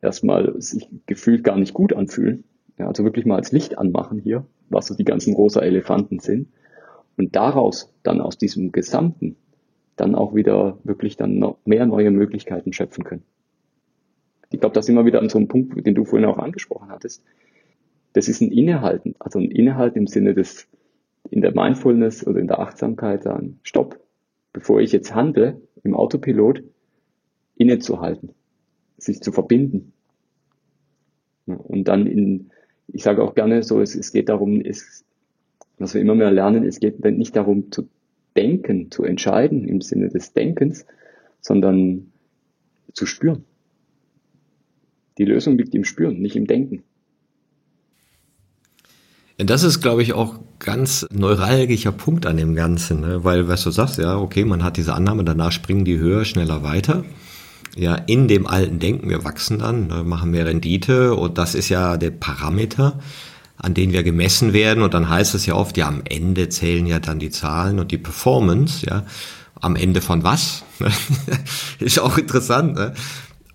erstmal sich gefühlt gar nicht gut anfühlen. Ja, also wirklich mal als Licht anmachen hier, was so die ganzen rosa Elefanten sind. Und daraus dann aus diesem Gesamten dann auch wieder wirklich dann noch mehr neue Möglichkeiten schöpfen können ich glaube, da sind wir wieder an so einem Punkt, den du vorhin auch angesprochen hattest. Das ist ein Innehalten, also ein Innehalten im Sinne des, in der Mindfulness oder in der Achtsamkeit sagen, stopp, bevor ich jetzt handle, im Autopilot innezuhalten, sich zu verbinden. Und dann in, ich sage auch gerne so, es, es geht darum, es, was wir immer mehr lernen, es geht nicht darum zu denken, zu entscheiden im Sinne des Denkens, sondern zu spüren. Die Lösung liegt im Spüren, nicht im Denken. Das ist, glaube ich, auch ganz neuralgischer Punkt an dem Ganzen, ne? weil, was du sagst, ja, okay, man hat diese Annahme, danach springen die höher, schneller weiter. Ja, in dem alten Denken, wir wachsen dann, ne, machen mehr Rendite und das ist ja der Parameter, an den wir gemessen werden und dann heißt es ja oft, ja, am Ende zählen ja dann die Zahlen und die Performance, ja, am Ende von was? ist auch interessant, ne?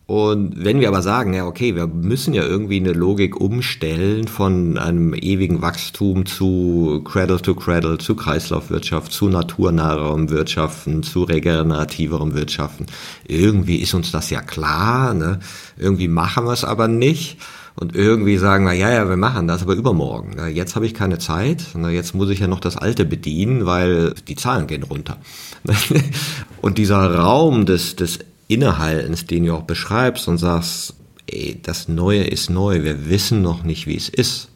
Und wenn wir aber sagen, ja, okay, wir müssen ja irgendwie eine Logik umstellen von einem ewigen Wachstum zu Cradle to Cradle, zu Kreislaufwirtschaft, zu naturnaherem Wirtschaften, zu regenerativerem Wirtschaften. Irgendwie ist uns das ja klar, ne? Irgendwie machen wir es aber nicht. Und irgendwie sagen wir, ja, ja, wir machen das, aber übermorgen. Jetzt habe ich keine Zeit. Jetzt muss ich ja noch das Alte bedienen, weil die Zahlen gehen runter. Und dieser Raum des, des Innehaltens, den du auch beschreibst und sagst, ey, das Neue ist neu, wir wissen noch nicht, wie es ist.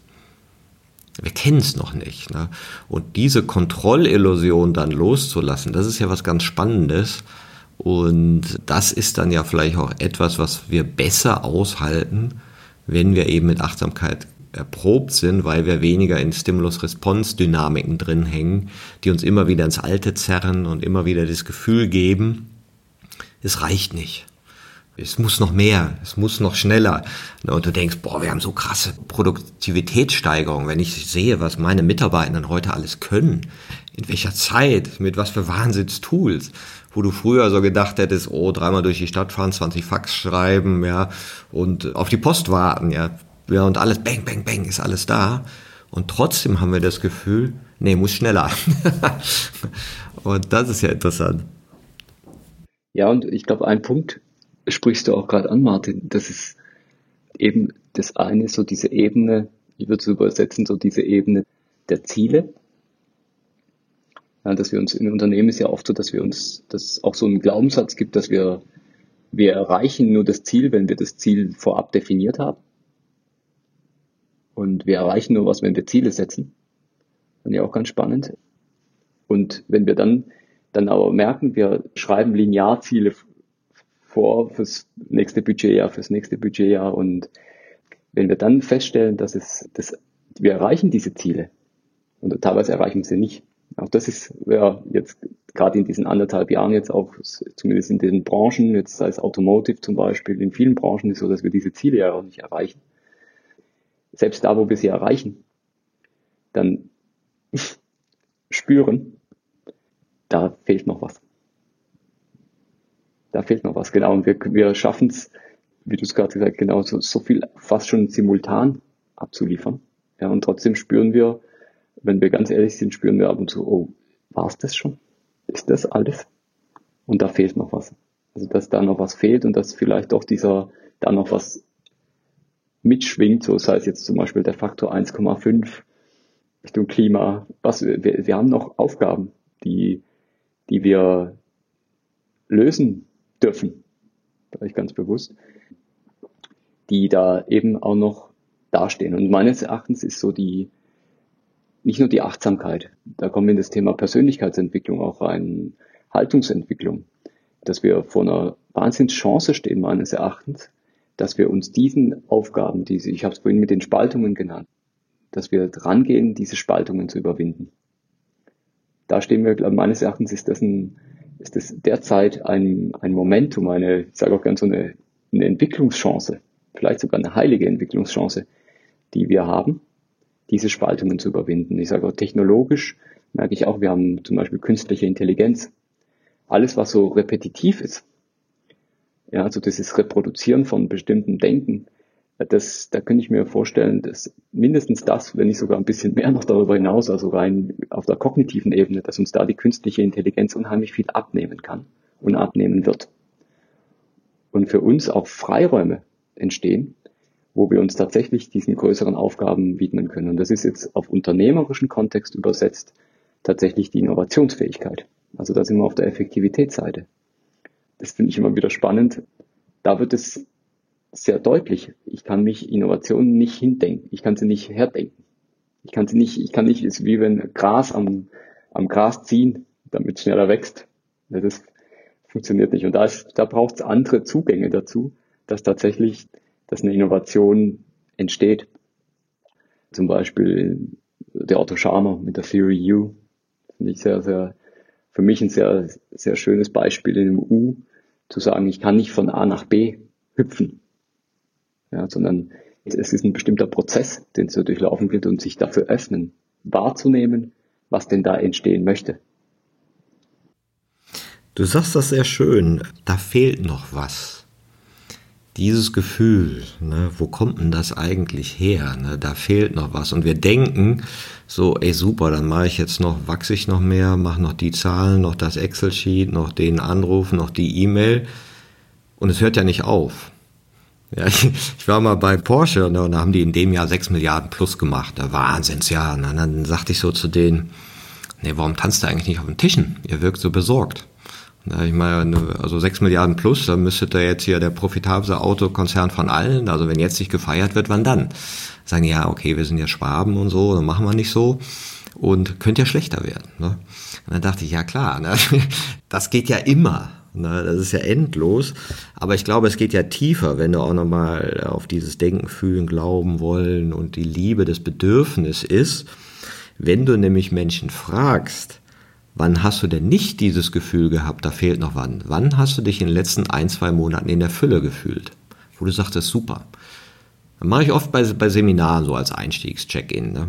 Wir kennen es noch nicht. Ne? Und diese Kontrollillusion dann loszulassen, das ist ja was ganz Spannendes. Und das ist dann ja vielleicht auch etwas, was wir besser aushalten, wenn wir eben mit Achtsamkeit erprobt sind, weil wir weniger in Stimulus-Response-Dynamiken drin hängen, die uns immer wieder ins Alte zerren und immer wieder das Gefühl geben, es reicht nicht. Es muss noch mehr, es muss noch schneller. Und du denkst, boah, wir haben so krasse Produktivitätssteigerung. Wenn ich sehe, was meine Mitarbeitenden heute alles können, in welcher Zeit, mit was für Wahnsinnstools, wo du früher so gedacht hättest, oh, dreimal durch die Stadt fahren, 20 Fax schreiben, ja, und auf die Post warten, ja, ja, und alles bang, bang, bang, ist alles da. Und trotzdem haben wir das Gefühl, nee, muss schneller. und das ist ja interessant. Ja, und ich glaube, ein Punkt sprichst du auch gerade an, Martin, das ist eben das eine, so diese Ebene, ich würde es übersetzen, so diese Ebene der Ziele. Ja, dass wir uns in Unternehmen ist ja oft so, dass wir uns, dass auch so einen Glaubenssatz gibt, dass wir, wir erreichen nur das Ziel, wenn wir das Ziel vorab definiert haben. Und wir erreichen nur was, wenn wir Ziele setzen. Und ja auch ganz spannend. Und wenn wir dann, dann aber merken, wir schreiben Linearziele vor fürs nächste Budgetjahr, fürs nächste Budgetjahr. Und wenn wir dann feststellen, dass es, dass wir erreichen diese Ziele und teilweise erreichen wir sie nicht. Auch das ist ja jetzt gerade in diesen anderthalb Jahren jetzt auch, zumindest in den Branchen, jetzt sei es Automotive zum Beispiel, in vielen Branchen ist so, dass wir diese Ziele ja auch nicht erreichen selbst da, wo wir sie erreichen, dann spüren, da fehlt noch was. Da fehlt noch was, genau. Und wir, wir schaffen es, wie du es gerade gesagt hast, genau, so, so viel fast schon simultan abzuliefern. Ja, und trotzdem spüren wir, wenn wir ganz ehrlich sind, spüren wir ab und zu, oh, war es das schon? Ist das alles? Und da fehlt noch was. Also, dass da noch was fehlt und dass vielleicht doch dieser, da noch was mitschwingt, so sei es jetzt zum Beispiel der Faktor 1,5 Richtung Klima. Was, wir, wir haben noch Aufgaben, die, die wir lösen dürfen, vielleicht ganz bewusst, die da eben auch noch dastehen. Und meines Erachtens ist so die, nicht nur die Achtsamkeit, da kommen wir in das Thema Persönlichkeitsentwicklung auch rein, Haltungsentwicklung, dass wir vor einer Wahnsinnschance stehen, meines Erachtens, dass wir uns diesen Aufgaben, diese, ich habe es vorhin mit den Spaltungen genannt, dass wir drangehen, diese Spaltungen zu überwinden. Da stehen wir, meines Erachtens ist das, ein, ist das derzeit ein, ein Momentum, eine, ich sage auch ganz so eine, eine Entwicklungschance, vielleicht sogar eine heilige Entwicklungschance, die wir haben, diese Spaltungen zu überwinden. Ich sage auch technologisch merke ich auch, wir haben zum Beispiel künstliche Intelligenz. Alles, was so repetitiv ist, ja, also dieses Reproduzieren von bestimmten Denken, das, da könnte ich mir vorstellen, dass mindestens das, wenn nicht sogar ein bisschen mehr noch darüber hinaus, also rein auf der kognitiven Ebene, dass uns da die künstliche Intelligenz unheimlich viel abnehmen kann und abnehmen wird. Und für uns auch Freiräume entstehen, wo wir uns tatsächlich diesen größeren Aufgaben widmen können. Und das ist jetzt auf unternehmerischen Kontext übersetzt tatsächlich die Innovationsfähigkeit. Also da sind wir auf der Effektivitätsseite das finde ich immer wieder spannend, da wird es sehr deutlich. Ich kann mich Innovationen nicht hindenken. Ich kann sie nicht herdenken. Ich kann sie nicht, ich kann nicht, ist wie wenn Gras am, am Gras ziehen, damit es schneller wächst. Das funktioniert nicht. Und da, ist, da braucht es andere Zugänge dazu, dass tatsächlich, dass eine Innovation entsteht. Zum Beispiel der Otto Scharmer mit der Theory U. Finde ich sehr, sehr, für mich ein sehr, sehr schönes Beispiel in dem U, zu sagen, ich kann nicht von A nach B hüpfen, ja, sondern es ist ein bestimmter Prozess, den zu durchlaufen gilt und sich dafür öffnen, wahrzunehmen, was denn da entstehen möchte. Du sagst das sehr schön, da fehlt noch was. Dieses Gefühl, ne, wo kommt denn das eigentlich her? Ne, da fehlt noch was. Und wir denken so, ey super, dann mache ich jetzt noch, wachse ich noch mehr, mache noch die Zahlen, noch das Excel-Sheet, noch den Anruf, noch die E-Mail. Und es hört ja nicht auf. Ja, ich, ich war mal bei Porsche ne, und da haben die in dem Jahr 6 Milliarden plus gemacht. Da Wahnsinnsjahr. Und dann sagte ich so zu denen, nee, warum tanzt ihr eigentlich nicht auf den Tischen? Ihr wirkt so besorgt. Ich meine, also 6 Milliarden plus, dann müsste da jetzt hier der profitabelste Autokonzern von allen. Also wenn jetzt nicht gefeiert wird, wann dann? Sagen ja, okay, wir sind ja Schwaben und so, dann machen wir nicht so. Und könnte ja schlechter werden. Ne? Und dann dachte ich, ja klar, ne? das geht ja immer. Na, das ist ja endlos. Aber ich glaube, es geht ja tiefer, wenn du auch nochmal auf dieses Denken, Fühlen, Glauben, Wollen und die Liebe, das Bedürfnis ist. Wenn du nämlich Menschen fragst, wann hast du denn nicht dieses Gefühl gehabt, da fehlt noch wann? Wann hast du dich in den letzten ein, zwei Monaten in der Fülle gefühlt? Wo du sagtest, super. Das mache ich oft bei, bei Seminaren so als Einstiegscheck-in. Ne?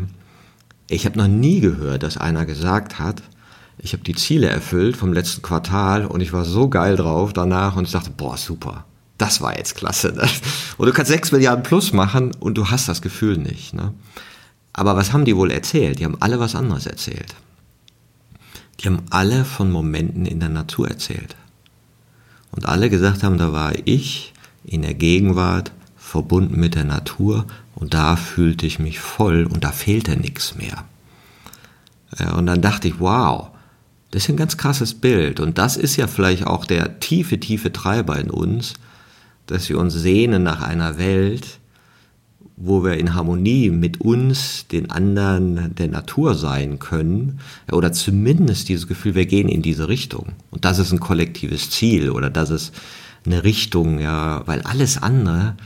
Ich habe noch nie gehört, dass einer gesagt hat, ich habe die Ziele erfüllt vom letzten Quartal und ich war so geil drauf danach und ich dachte, boah, super. Das war jetzt klasse. Ne? Und du kannst sechs Milliarden plus machen und du hast das Gefühl nicht. Ne? Aber was haben die wohl erzählt? Die haben alle was anderes erzählt. Die haben alle von Momenten in der Natur erzählt. Und alle gesagt haben, da war ich in der Gegenwart verbunden mit der Natur und da fühlte ich mich voll und da fehlte nichts mehr. Und dann dachte ich, wow, das ist ein ganz krasses Bild. Und das ist ja vielleicht auch der tiefe, tiefe Treiber in uns, dass wir uns sehnen nach einer Welt, wo wir in Harmonie mit uns, den anderen, der Natur sein können, oder zumindest dieses Gefühl, wir gehen in diese Richtung. Und das ist ein kollektives Ziel oder das ist eine Richtung, ja, weil alles andere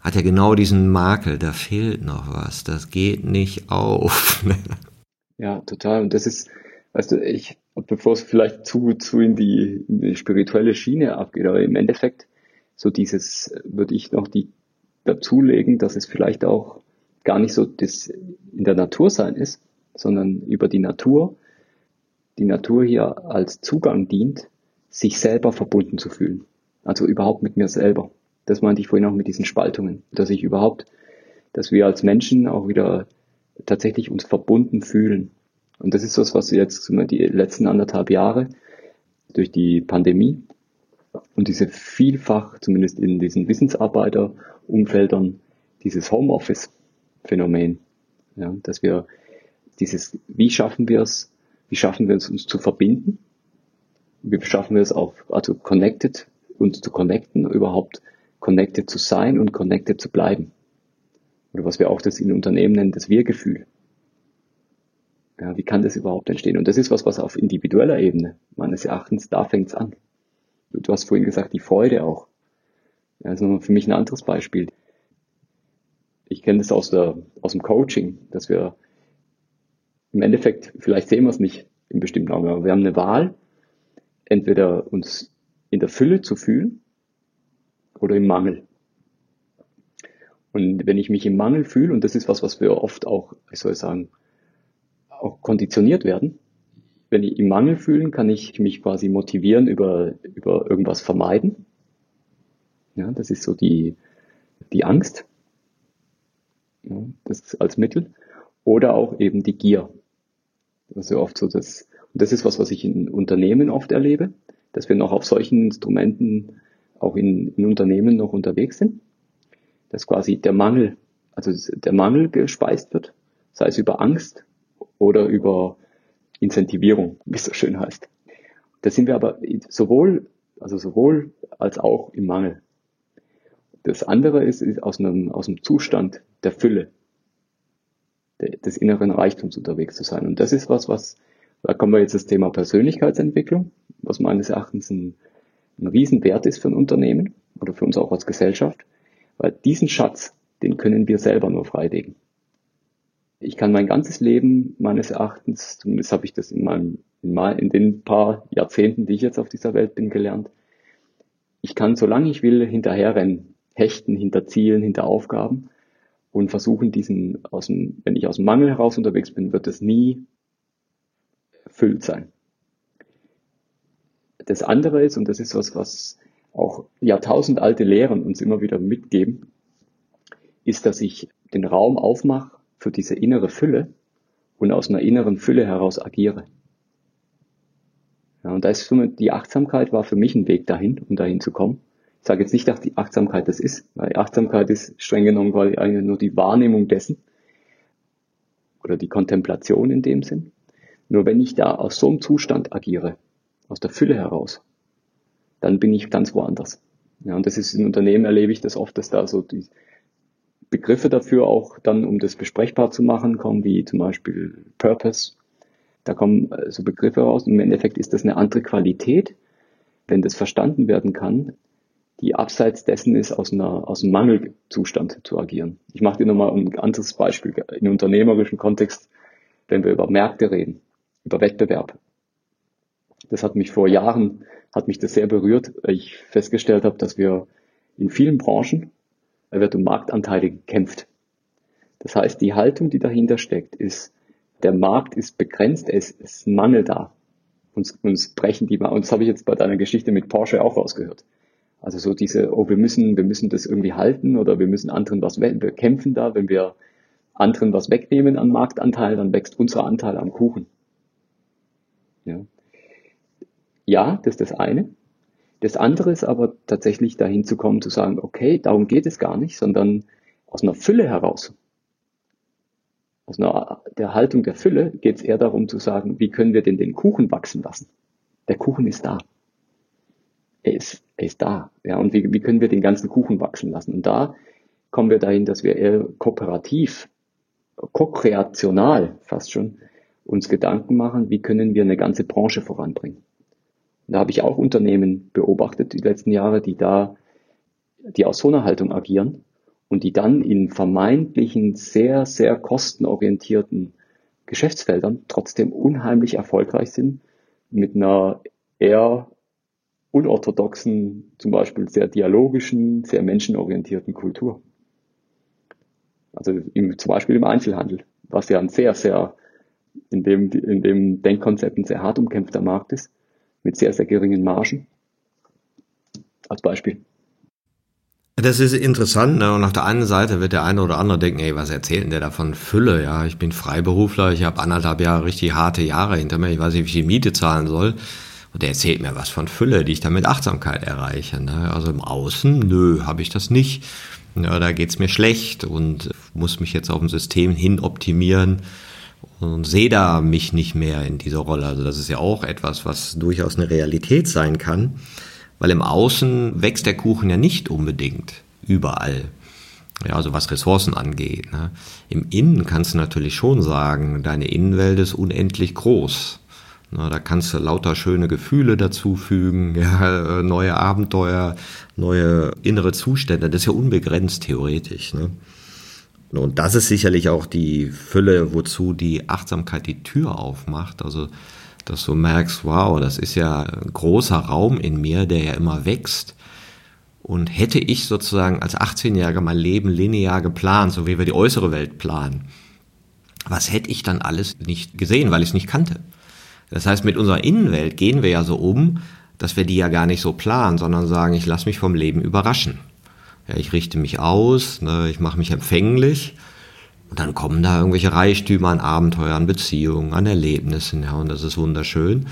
hat ja genau diesen Makel, da fehlt noch was, das geht nicht auf. ja, total. Und das ist, weißt du, ich, bevor es vielleicht zu, zu in die, in die spirituelle Schiene abgeht, aber im Endeffekt, so dieses, würde ich noch die dazulegen, dass es vielleicht auch gar nicht so das in der Natur sein ist, sondern über die Natur, die Natur hier als Zugang dient, sich selber verbunden zu fühlen. Also überhaupt mit mir selber. Das meinte ich vorhin auch mit diesen Spaltungen, dass ich überhaupt, dass wir als Menschen auch wieder tatsächlich uns verbunden fühlen und das ist das, was jetzt die letzten anderthalb Jahre durch die Pandemie und diese vielfach, zumindest in diesen Wissensarbeiterumfeldern, dieses Homeoffice-Phänomen, ja, dass wir dieses, wie schaffen wir es, wie schaffen wir es, uns zu verbinden, wie schaffen wir es auch, also connected, uns zu connecten, überhaupt connected zu sein und connected zu bleiben. Oder was wir auch das in Unternehmen nennen, das Wir-Gefühl. Ja, wie kann das überhaupt entstehen? Und das ist was, was auf individueller Ebene meines Erachtens, da fängt's an. Du hast vorhin gesagt, die Freude auch. Ja, das ist für mich ein anderes Beispiel. Ich kenne das aus, der, aus dem Coaching, dass wir im Endeffekt, vielleicht sehen wir es nicht in bestimmten Augen, aber wir haben eine Wahl, entweder uns in der Fülle zu fühlen oder im Mangel. Und wenn ich mich im Mangel fühle, und das ist was, was wir oft auch, ich soll sagen, auch konditioniert werden. Wenn ich im Mangel fühlen, kann ich mich quasi motivieren über, über irgendwas vermeiden. Ja, das ist so die, die Angst. Ja, das als Mittel. Oder auch eben die Gier. Ja oft so das, und das ist was, was ich in Unternehmen oft erlebe, dass wir noch auf solchen Instrumenten auch in, in Unternehmen noch unterwegs sind. Dass quasi der Mangel, also der Mangel gespeist wird, sei es über Angst, oder über Incentivierung, wie es so schön heißt. Da sind wir aber sowohl, also sowohl als auch im Mangel. Das andere ist, ist aus, einem, aus einem Zustand der Fülle, des inneren Reichtums unterwegs zu sein. Und das ist was, was, da kommen wir jetzt das Thema Persönlichkeitsentwicklung, was meines Erachtens ein, ein Riesenwert ist für ein Unternehmen oder für uns auch als Gesellschaft, weil diesen Schatz, den können wir selber nur freilegen ich kann mein ganzes Leben meines Erachtens, zumindest habe ich das in meinem, in, den paar Jahrzehnten, die ich jetzt auf dieser Welt bin, gelernt. Ich kann, solange ich will, hinterherrennen, hechten hinter Zielen, hinter Aufgaben und versuchen, diesen aus dem, wenn ich aus dem Mangel heraus unterwegs bin, wird es nie erfüllt sein. Das andere ist, und das ist was, was auch jahrtausendalte Lehren uns immer wieder mitgeben, ist, dass ich den Raum aufmache für diese innere Fülle und aus einer inneren Fülle heraus agiere. Ja, und da ist die Achtsamkeit war für mich ein Weg dahin, um dahin zu kommen. Ich sage jetzt nicht, dass die Achtsamkeit das ist, weil Achtsamkeit ist streng genommen quasi eigentlich nur die Wahrnehmung dessen oder die Kontemplation in dem Sinn. Nur wenn ich da aus so einem Zustand agiere, aus der Fülle heraus, dann bin ich ganz woanders. Ja, und das ist in Unternehmen erlebe ich das oft, dass da so die, Begriffe dafür auch dann, um das besprechbar zu machen, kommen wie zum Beispiel Purpose. Da kommen äh, so Begriffe raus und im Endeffekt ist das eine andere Qualität wenn das verstanden werden kann, die abseits dessen ist, aus, einer, aus einem Mangelzustand zu agieren. Ich mache dir nochmal ein anderes Beispiel. In unternehmerischen Kontext, wenn wir über Märkte reden, über Wettbewerb. Das hat mich vor Jahren, hat mich das sehr berührt, weil ich festgestellt habe, dass wir in vielen Branchen, er wird um Marktanteile gekämpft. Das heißt, die Haltung, die dahinter steckt, ist, der Markt ist begrenzt, es ist Mangel da. Uns, uns brechen die mal, und das habe ich jetzt bei deiner Geschichte mit Porsche auch rausgehört. Also so diese, oh, wir müssen, wir müssen das irgendwie halten oder wir müssen anderen was, wir kämpfen da, wenn wir anderen was wegnehmen an Marktanteil, dann wächst unser Anteil am Kuchen. Ja. ja, das ist das eine. Das andere ist aber tatsächlich dahin zu kommen, zu sagen, okay, darum geht es gar nicht, sondern aus einer Fülle heraus. Aus einer, der Haltung der Fülle geht es eher darum zu sagen, wie können wir denn den Kuchen wachsen lassen? Der Kuchen ist da. Er ist, er ist da. Ja, und wie, wie können wir den ganzen Kuchen wachsen lassen? Und da kommen wir dahin, dass wir eher kooperativ, ko-kreational fast schon uns Gedanken machen, wie können wir eine ganze Branche voranbringen. Da habe ich auch Unternehmen beobachtet die letzten Jahre, die da, die aus so einer Haltung agieren und die dann in vermeintlichen sehr, sehr kostenorientierten Geschäftsfeldern trotzdem unheimlich erfolgreich sind mit einer eher unorthodoxen, zum Beispiel sehr dialogischen, sehr menschenorientierten Kultur. Also im, zum Beispiel im Einzelhandel, was ja ein sehr, sehr in dem, in dem Denkkonzept ein sehr hart umkämpfter Markt ist, mit sehr, sehr geringen Margen. Als Beispiel. Das ist interessant, ne? Und auf der einen Seite wird der eine oder andere denken, ey, was erzählt denn der da von Fülle? Ja, ich bin Freiberufler, ich habe anderthalb Jahre richtig harte Jahre hinter mir, ich weiß nicht, wie ich die Miete zahlen soll. Und der erzählt mir was von Fülle, die ich dann mit Achtsamkeit erreiche. Ne? Also im Außen, nö, habe ich das nicht. Ja, da geht's mir schlecht und muss mich jetzt auf ein System hin optimieren und sehe da mich nicht mehr in dieser Rolle. Also das ist ja auch etwas, was durchaus eine Realität sein kann, weil im Außen wächst der Kuchen ja nicht unbedingt überall. Ja, also was Ressourcen angeht. Ne? Im Innen kannst du natürlich schon sagen, deine Innenwelt ist unendlich groß. Na, da kannst du lauter schöne Gefühle dazufügen, ja, neue Abenteuer, neue innere Zustände. Das ist ja unbegrenzt theoretisch. Ne? Und das ist sicherlich auch die Fülle, wozu die Achtsamkeit die Tür aufmacht. Also, dass du merkst, wow, das ist ja ein großer Raum in mir, der ja immer wächst. Und hätte ich sozusagen als 18-Jähriger mein Leben linear geplant, so wie wir die äußere Welt planen, was hätte ich dann alles nicht gesehen, weil ich es nicht kannte? Das heißt, mit unserer Innenwelt gehen wir ja so um, dass wir die ja gar nicht so planen, sondern sagen, ich lasse mich vom Leben überraschen. Ja, ich richte mich aus, ne, ich mache mich empfänglich und dann kommen da irgendwelche Reichtümer an Abenteuern, an Beziehungen, an Erlebnissen, ja, und das ist wunderschön.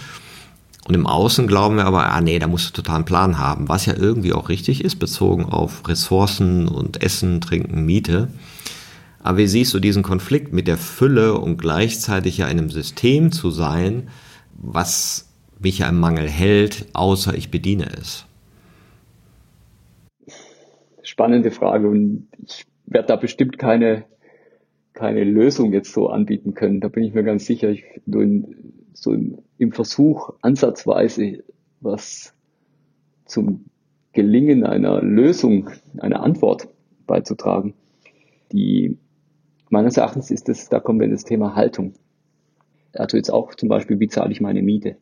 Und im Außen glauben wir aber, ah nee, da musst du total einen Plan haben, was ja irgendwie auch richtig ist, bezogen auf Ressourcen und Essen, Trinken, Miete. Aber wie siehst du diesen Konflikt mit der Fülle und gleichzeitig ja in einem System zu sein, was mich ja im Mangel hält, außer ich bediene es? Spannende Frage und ich werde da bestimmt keine, keine Lösung jetzt so anbieten können. Da bin ich mir ganz sicher. Ich nur in, so im, im Versuch ansatzweise was zum Gelingen einer Lösung, einer Antwort beizutragen. Die meines Erachtens ist das, da kommen wir in das Thema Haltung. Also jetzt auch zum Beispiel, wie zahle ich meine Miete?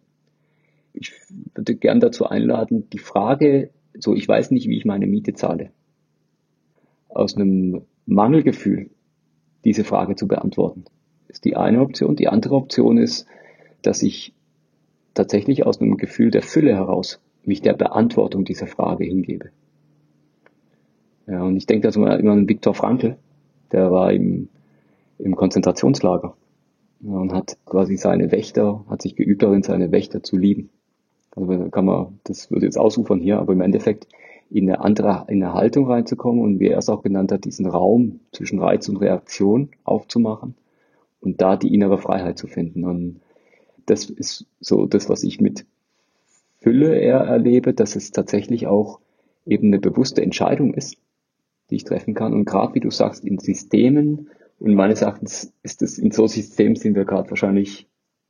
Ich würde gern dazu einladen, die Frage, so ich weiß nicht, wie ich meine Miete zahle, aus einem Mangelgefühl diese Frage zu beantworten, ist die eine Option. Die andere Option ist, dass ich tatsächlich aus einem Gefühl der Fülle heraus mich der Beantwortung dieser Frage hingebe. Ja, und ich denke da immer an Viktor Frankl, der war im, im Konzentrationslager und hat quasi seine Wächter, hat sich geübt darin, seine Wächter zu lieben. Also kann man, das würde jetzt ausufern hier, aber im Endeffekt in eine andere, in eine Haltung reinzukommen und wie er es auch genannt hat, diesen Raum zwischen Reiz und Reaktion aufzumachen und da die innere Freiheit zu finden. Und das ist so das, was ich mit Fülle eher erlebe, dass es tatsächlich auch eben eine bewusste Entscheidung ist, die ich treffen kann. Und gerade wie du sagst, in Systemen, und meines Erachtens ist es in so Systemen sind wir gerade wahrscheinlich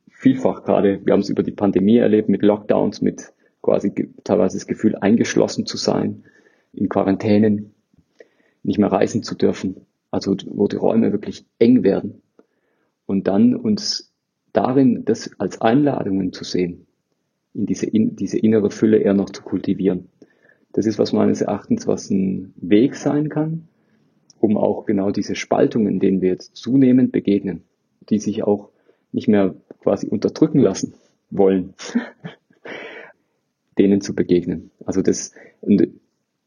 vielfach gerade, wir haben es über die Pandemie erlebt mit Lockdowns, mit quasi teilweise das Gefühl, eingeschlossen zu sein, in Quarantänen, nicht mehr reisen zu dürfen, also wo die Räume wirklich eng werden. Und dann uns darin das als Einladungen zu sehen, in diese, in, diese innere Fülle eher noch zu kultivieren. Das ist was meines Erachtens, was ein Weg sein kann, um auch genau diese Spaltungen, denen wir jetzt zunehmend begegnen, die sich auch nicht mehr quasi unterdrücken lassen wollen, denen zu begegnen. Also das, und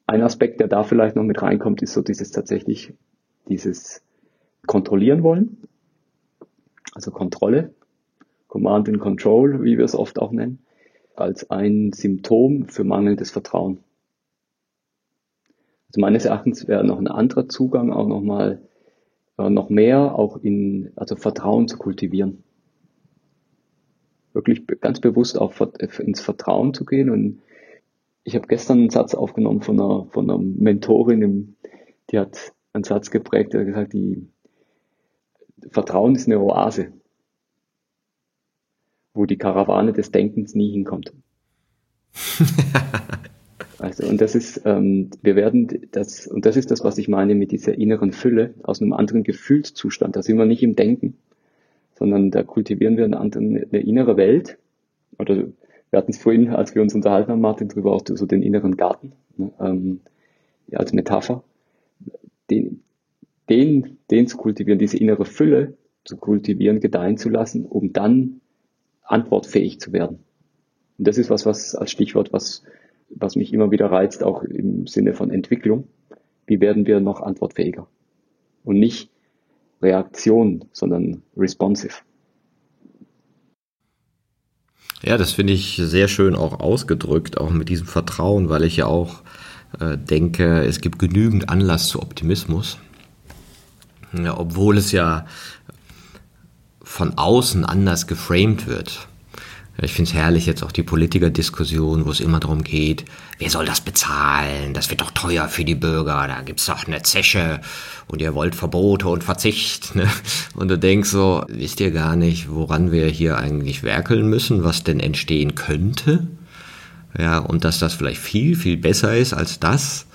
ein Aspekt, der da vielleicht noch mit reinkommt, ist so dieses tatsächlich, dieses kontrollieren wollen, also Kontrolle, Command and Control, wie wir es oft auch nennen, als ein Symptom für mangelndes Vertrauen. Also meines Erachtens wäre noch ein anderer Zugang auch nochmal äh, noch mehr auch in, also Vertrauen zu kultivieren. Wirklich ganz bewusst auch ins Vertrauen zu gehen. Und ich habe gestern einen Satz aufgenommen von einer, von einer Mentorin, die hat einen Satz geprägt, der hat gesagt, die Vertrauen ist eine Oase, wo die Karawane des Denkens nie hinkommt. Also, und das ist, ähm, wir werden das, und das ist das, was ich meine mit dieser inneren Fülle aus einem anderen Gefühlszustand. Da sind wir nicht im Denken, sondern da kultivieren wir eine, innere Welt. Oder wir hatten es vorhin, als wir uns unterhalten haben, Martin, drüber auch so den inneren Garten, ne, ähm, als Metapher. Den, den, den zu kultivieren, diese innere Fülle zu kultivieren, gedeihen zu lassen, um dann antwortfähig zu werden. Und das ist was, was als Stichwort, was was mich immer wieder reizt, auch im Sinne von Entwicklung. Wie werden wir noch antwortfähiger? Und nicht Reaktion, sondern responsive. Ja, das finde ich sehr schön auch ausgedrückt, auch mit diesem Vertrauen, weil ich ja auch äh, denke, es gibt genügend Anlass zu Optimismus. Ja, obwohl es ja von außen anders geframed wird. Ich finde es herrlich jetzt auch die Politikerdiskussion, wo es immer darum geht, wer soll das bezahlen? Das wird doch teuer für die Bürger, da gibt's doch eine Zeche und ihr wollt Verbote und Verzicht. Ne? Und du denkst so, wisst ihr gar nicht, woran wir hier eigentlich werkeln müssen, was denn entstehen könnte? Ja, und dass das vielleicht viel, viel besser ist als das.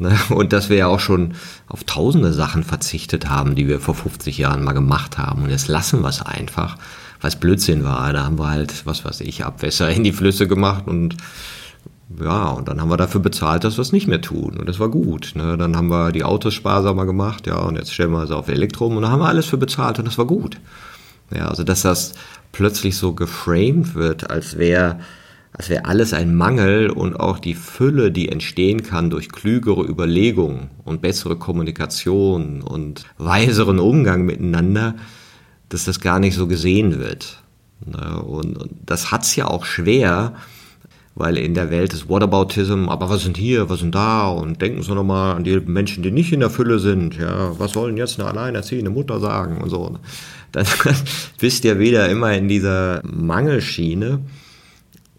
Ne? Und dass wir ja auch schon auf tausende Sachen verzichtet haben, die wir vor 50 Jahren mal gemacht haben. Und jetzt lassen wir es einfach was Blödsinn war. Da haben wir halt, was weiß ich, Abwässer in die Flüsse gemacht und ja, und dann haben wir dafür bezahlt, dass wir es nicht mehr tun. Und das war gut. Ne? Dann haben wir die Autos sparsamer gemacht, ja, und jetzt stellen wir sie auf Elektro und dann haben wir alles für bezahlt und das war gut. Ja, also dass das plötzlich so geframed wird, als wäre als wäre alles ein Mangel und auch die Fülle, die entstehen kann durch klügere Überlegungen und bessere Kommunikation und weiseren Umgang miteinander, dass das gar nicht so gesehen wird. Ne? Und, das hat's ja auch schwer, weil in der Welt ist Whataboutism, aber was sind hier, was sind da und denken Sie nochmal an die Menschen, die nicht in der Fülle sind, ja, was sollen jetzt eine alleinerziehende Mutter sagen und so. Dann bist ihr wieder immer in dieser Mangelschiene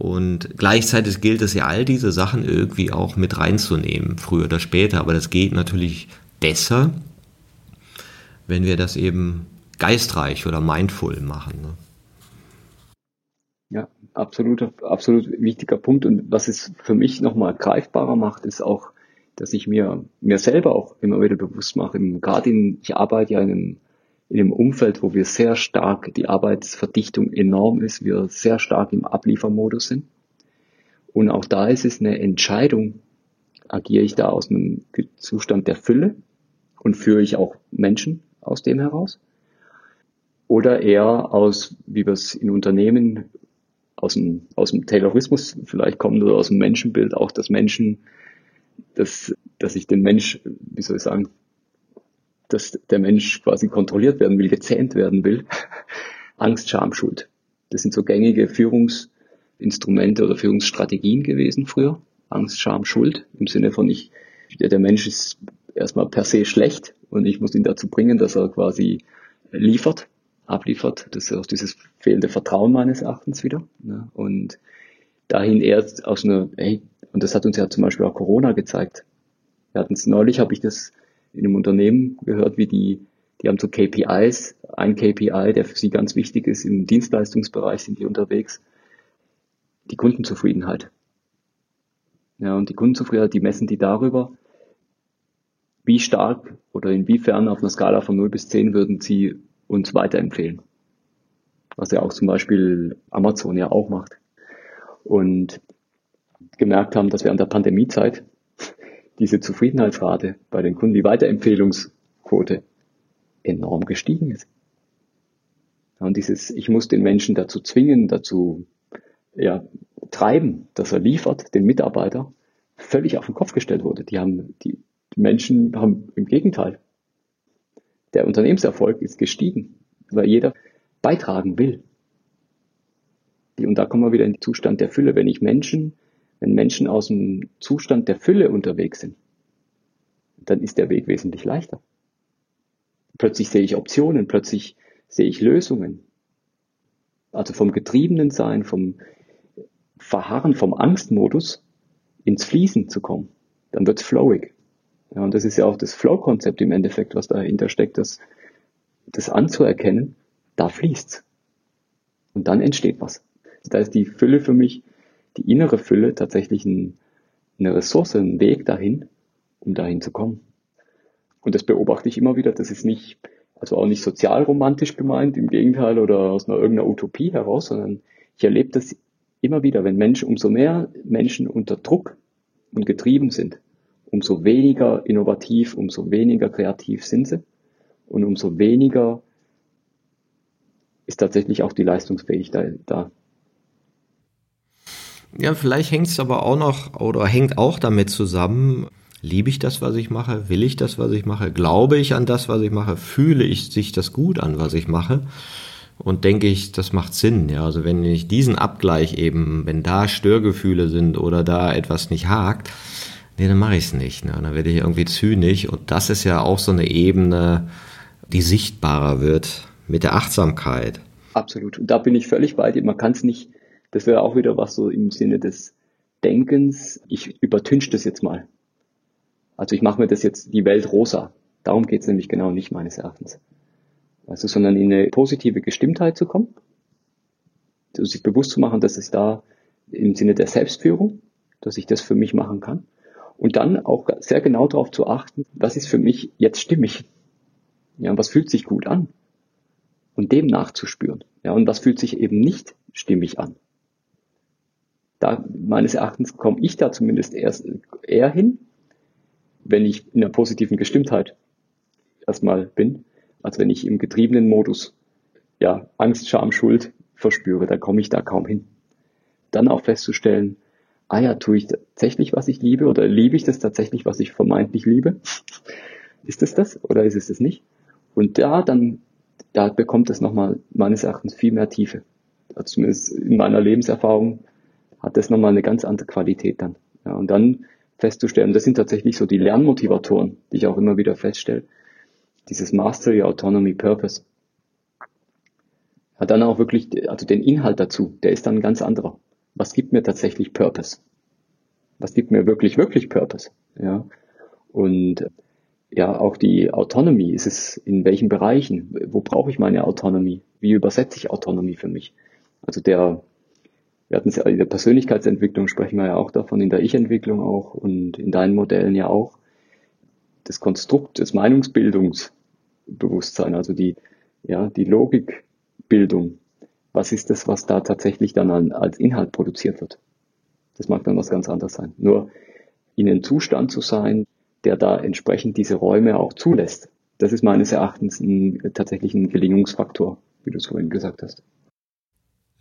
und gleichzeitig gilt es ja, all diese Sachen irgendwie auch mit reinzunehmen, früher oder später, aber das geht natürlich besser, wenn wir das eben geistreich oder mindful machen. Ne? Ja, absolut, absolut wichtiger Punkt. Und was es für mich nochmal greifbarer macht, ist auch, dass ich mir, mir selber auch immer wieder bewusst mache, gerade in, ich arbeite ja in einem, in einem Umfeld, wo wir sehr stark, die Arbeitsverdichtung enorm ist, wir sehr stark im Abliefermodus sind. Und auch da ist es eine Entscheidung, agiere ich da aus einem Zustand der Fülle und führe ich auch Menschen aus dem heraus? oder eher aus, wie wir es in Unternehmen aus dem, aus dem Taylorismus vielleicht kommt oder aus dem Menschenbild auch, dass Menschen, dass, dass ich den Mensch, wie soll ich sagen, dass der Mensch quasi kontrolliert werden will, gezähmt werden will. Angst, Scham, Schuld. Das sind so gängige Führungsinstrumente oder Führungsstrategien gewesen früher. Angst, Scham, Schuld. Im Sinne von ich, der Mensch ist erstmal per se schlecht und ich muss ihn dazu bringen, dass er quasi liefert abliefert. Das ist auch dieses fehlende Vertrauen meines Erachtens wieder. Ne? Und dahin eher aus einer, hey, und das hat uns ja zum Beispiel auch Corona gezeigt. Wir hatten es neulich, habe ich das in einem Unternehmen gehört, wie die, die haben so KPIs, ein KPI, der für sie ganz wichtig ist, im Dienstleistungsbereich sind die unterwegs, die Kundenzufriedenheit. Ja, und die Kundenzufriedenheit, die messen die darüber, wie stark oder inwiefern auf einer Skala von 0 bis 10 würden sie uns weiterempfehlen. Was ja auch zum Beispiel Amazon ja auch macht. Und gemerkt haben, dass während der Pandemiezeit diese Zufriedenheitsrate bei den Kunden, die Weiterempfehlungsquote enorm gestiegen ist. Und dieses, ich muss den Menschen dazu zwingen, dazu ja, treiben, dass er liefert, den Mitarbeiter, völlig auf den Kopf gestellt wurde. Die haben, die, die Menschen haben im Gegenteil. Der Unternehmenserfolg ist gestiegen, weil jeder beitragen will. Und da kommen wir wieder in den Zustand der Fülle. Wenn ich Menschen, wenn Menschen aus dem Zustand der Fülle unterwegs sind, dann ist der Weg wesentlich leichter. Plötzlich sehe ich Optionen, plötzlich sehe ich Lösungen. Also vom getriebenen Sein, vom Verharren, vom Angstmodus ins Fließen zu kommen. Dann wird's flowig. Ja, und das ist ja auch das Flow-Konzept im Endeffekt, was dahinter steckt, das, das anzuerkennen, da fließt's. Und dann entsteht was. Da ist die Fülle für mich, die innere Fülle tatsächlich ein, eine Ressource, ein Weg dahin, um dahin zu kommen. Und das beobachte ich immer wieder, das ist nicht, also auch nicht sozialromantisch gemeint, im Gegenteil, oder aus einer irgendeiner Utopie heraus, sondern ich erlebe das immer wieder, wenn Menschen, umso mehr Menschen unter Druck und getrieben sind, umso weniger innovativ, umso weniger kreativ sind sie und umso weniger ist tatsächlich auch die Leistungsfähigkeit da. Ja, vielleicht hängt es aber auch noch oder hängt auch damit zusammen, liebe ich das, was ich mache, will ich das, was ich mache, glaube ich an das, was ich mache, fühle ich sich das gut an, was ich mache und denke ich, das macht Sinn. Ja, also wenn ich diesen Abgleich eben, wenn da Störgefühle sind oder da etwas nicht hakt, nee, dann mache ich es nicht. Ne? Dann werde ich irgendwie zynisch. Und das ist ja auch so eine Ebene, die sichtbarer wird mit der Achtsamkeit. Absolut. Und da bin ich völlig bei dir. Man kann es nicht, das wäre auch wieder was so im Sinne des Denkens. Ich übertünche das jetzt mal. Also ich mache mir das jetzt die Welt rosa. Darum geht es nämlich genau nicht meines Erachtens. Also, sondern in eine positive Gestimmtheit zu kommen, sich bewusst zu machen, dass es da im Sinne der Selbstführung, dass ich das für mich machen kann und dann auch sehr genau darauf zu achten, was ist für mich jetzt stimmig? Ja, was fühlt sich gut an? Und dem nachzuspüren. Ja, und was fühlt sich eben nicht stimmig an? Da, meines Erachtens komme ich da zumindest erst eher hin, wenn ich in einer positiven Gestimmtheit erstmal bin, als wenn ich im getriebenen Modus, ja, Angst, Scham, Schuld verspüre, da komme ich da kaum hin. Dann auch festzustellen, ah ja, tue ich tatsächlich, was ich liebe oder liebe ich das tatsächlich, was ich vermeintlich liebe? Ist es das oder ist es das nicht? Und da dann, da bekommt es nochmal meines Erachtens viel mehr Tiefe. Also zumindest in meiner Lebenserfahrung hat das nochmal eine ganz andere Qualität dann. Ja, und dann festzustellen, das sind tatsächlich so die Lernmotivatoren, die ich auch immer wieder feststelle. Dieses Mastery, Autonomy, Purpose. Hat dann auch wirklich, also den Inhalt dazu, der ist dann ein ganz anderer was gibt mir tatsächlich Purpose? Was gibt mir wirklich, wirklich Purpose? Ja. Und ja, auch die Autonomie, ist es in welchen Bereichen? Wo brauche ich meine Autonomie? Wie übersetze ich Autonomie für mich? Also der, wir hatten es ja in der Persönlichkeitsentwicklung sprechen wir ja auch davon, in der Ich-Entwicklung auch und in deinen Modellen ja auch. Das Konstrukt des Meinungsbildungsbewusstsein, also die, ja, die Logikbildung, was ist das, was da tatsächlich dann als Inhalt produziert wird. Das mag dann was ganz anderes sein. Nur in einem Zustand zu sein, der da entsprechend diese Räume auch zulässt, das ist meines Erachtens ein, tatsächlich ein Gelingungsfaktor, wie du es vorhin gesagt hast.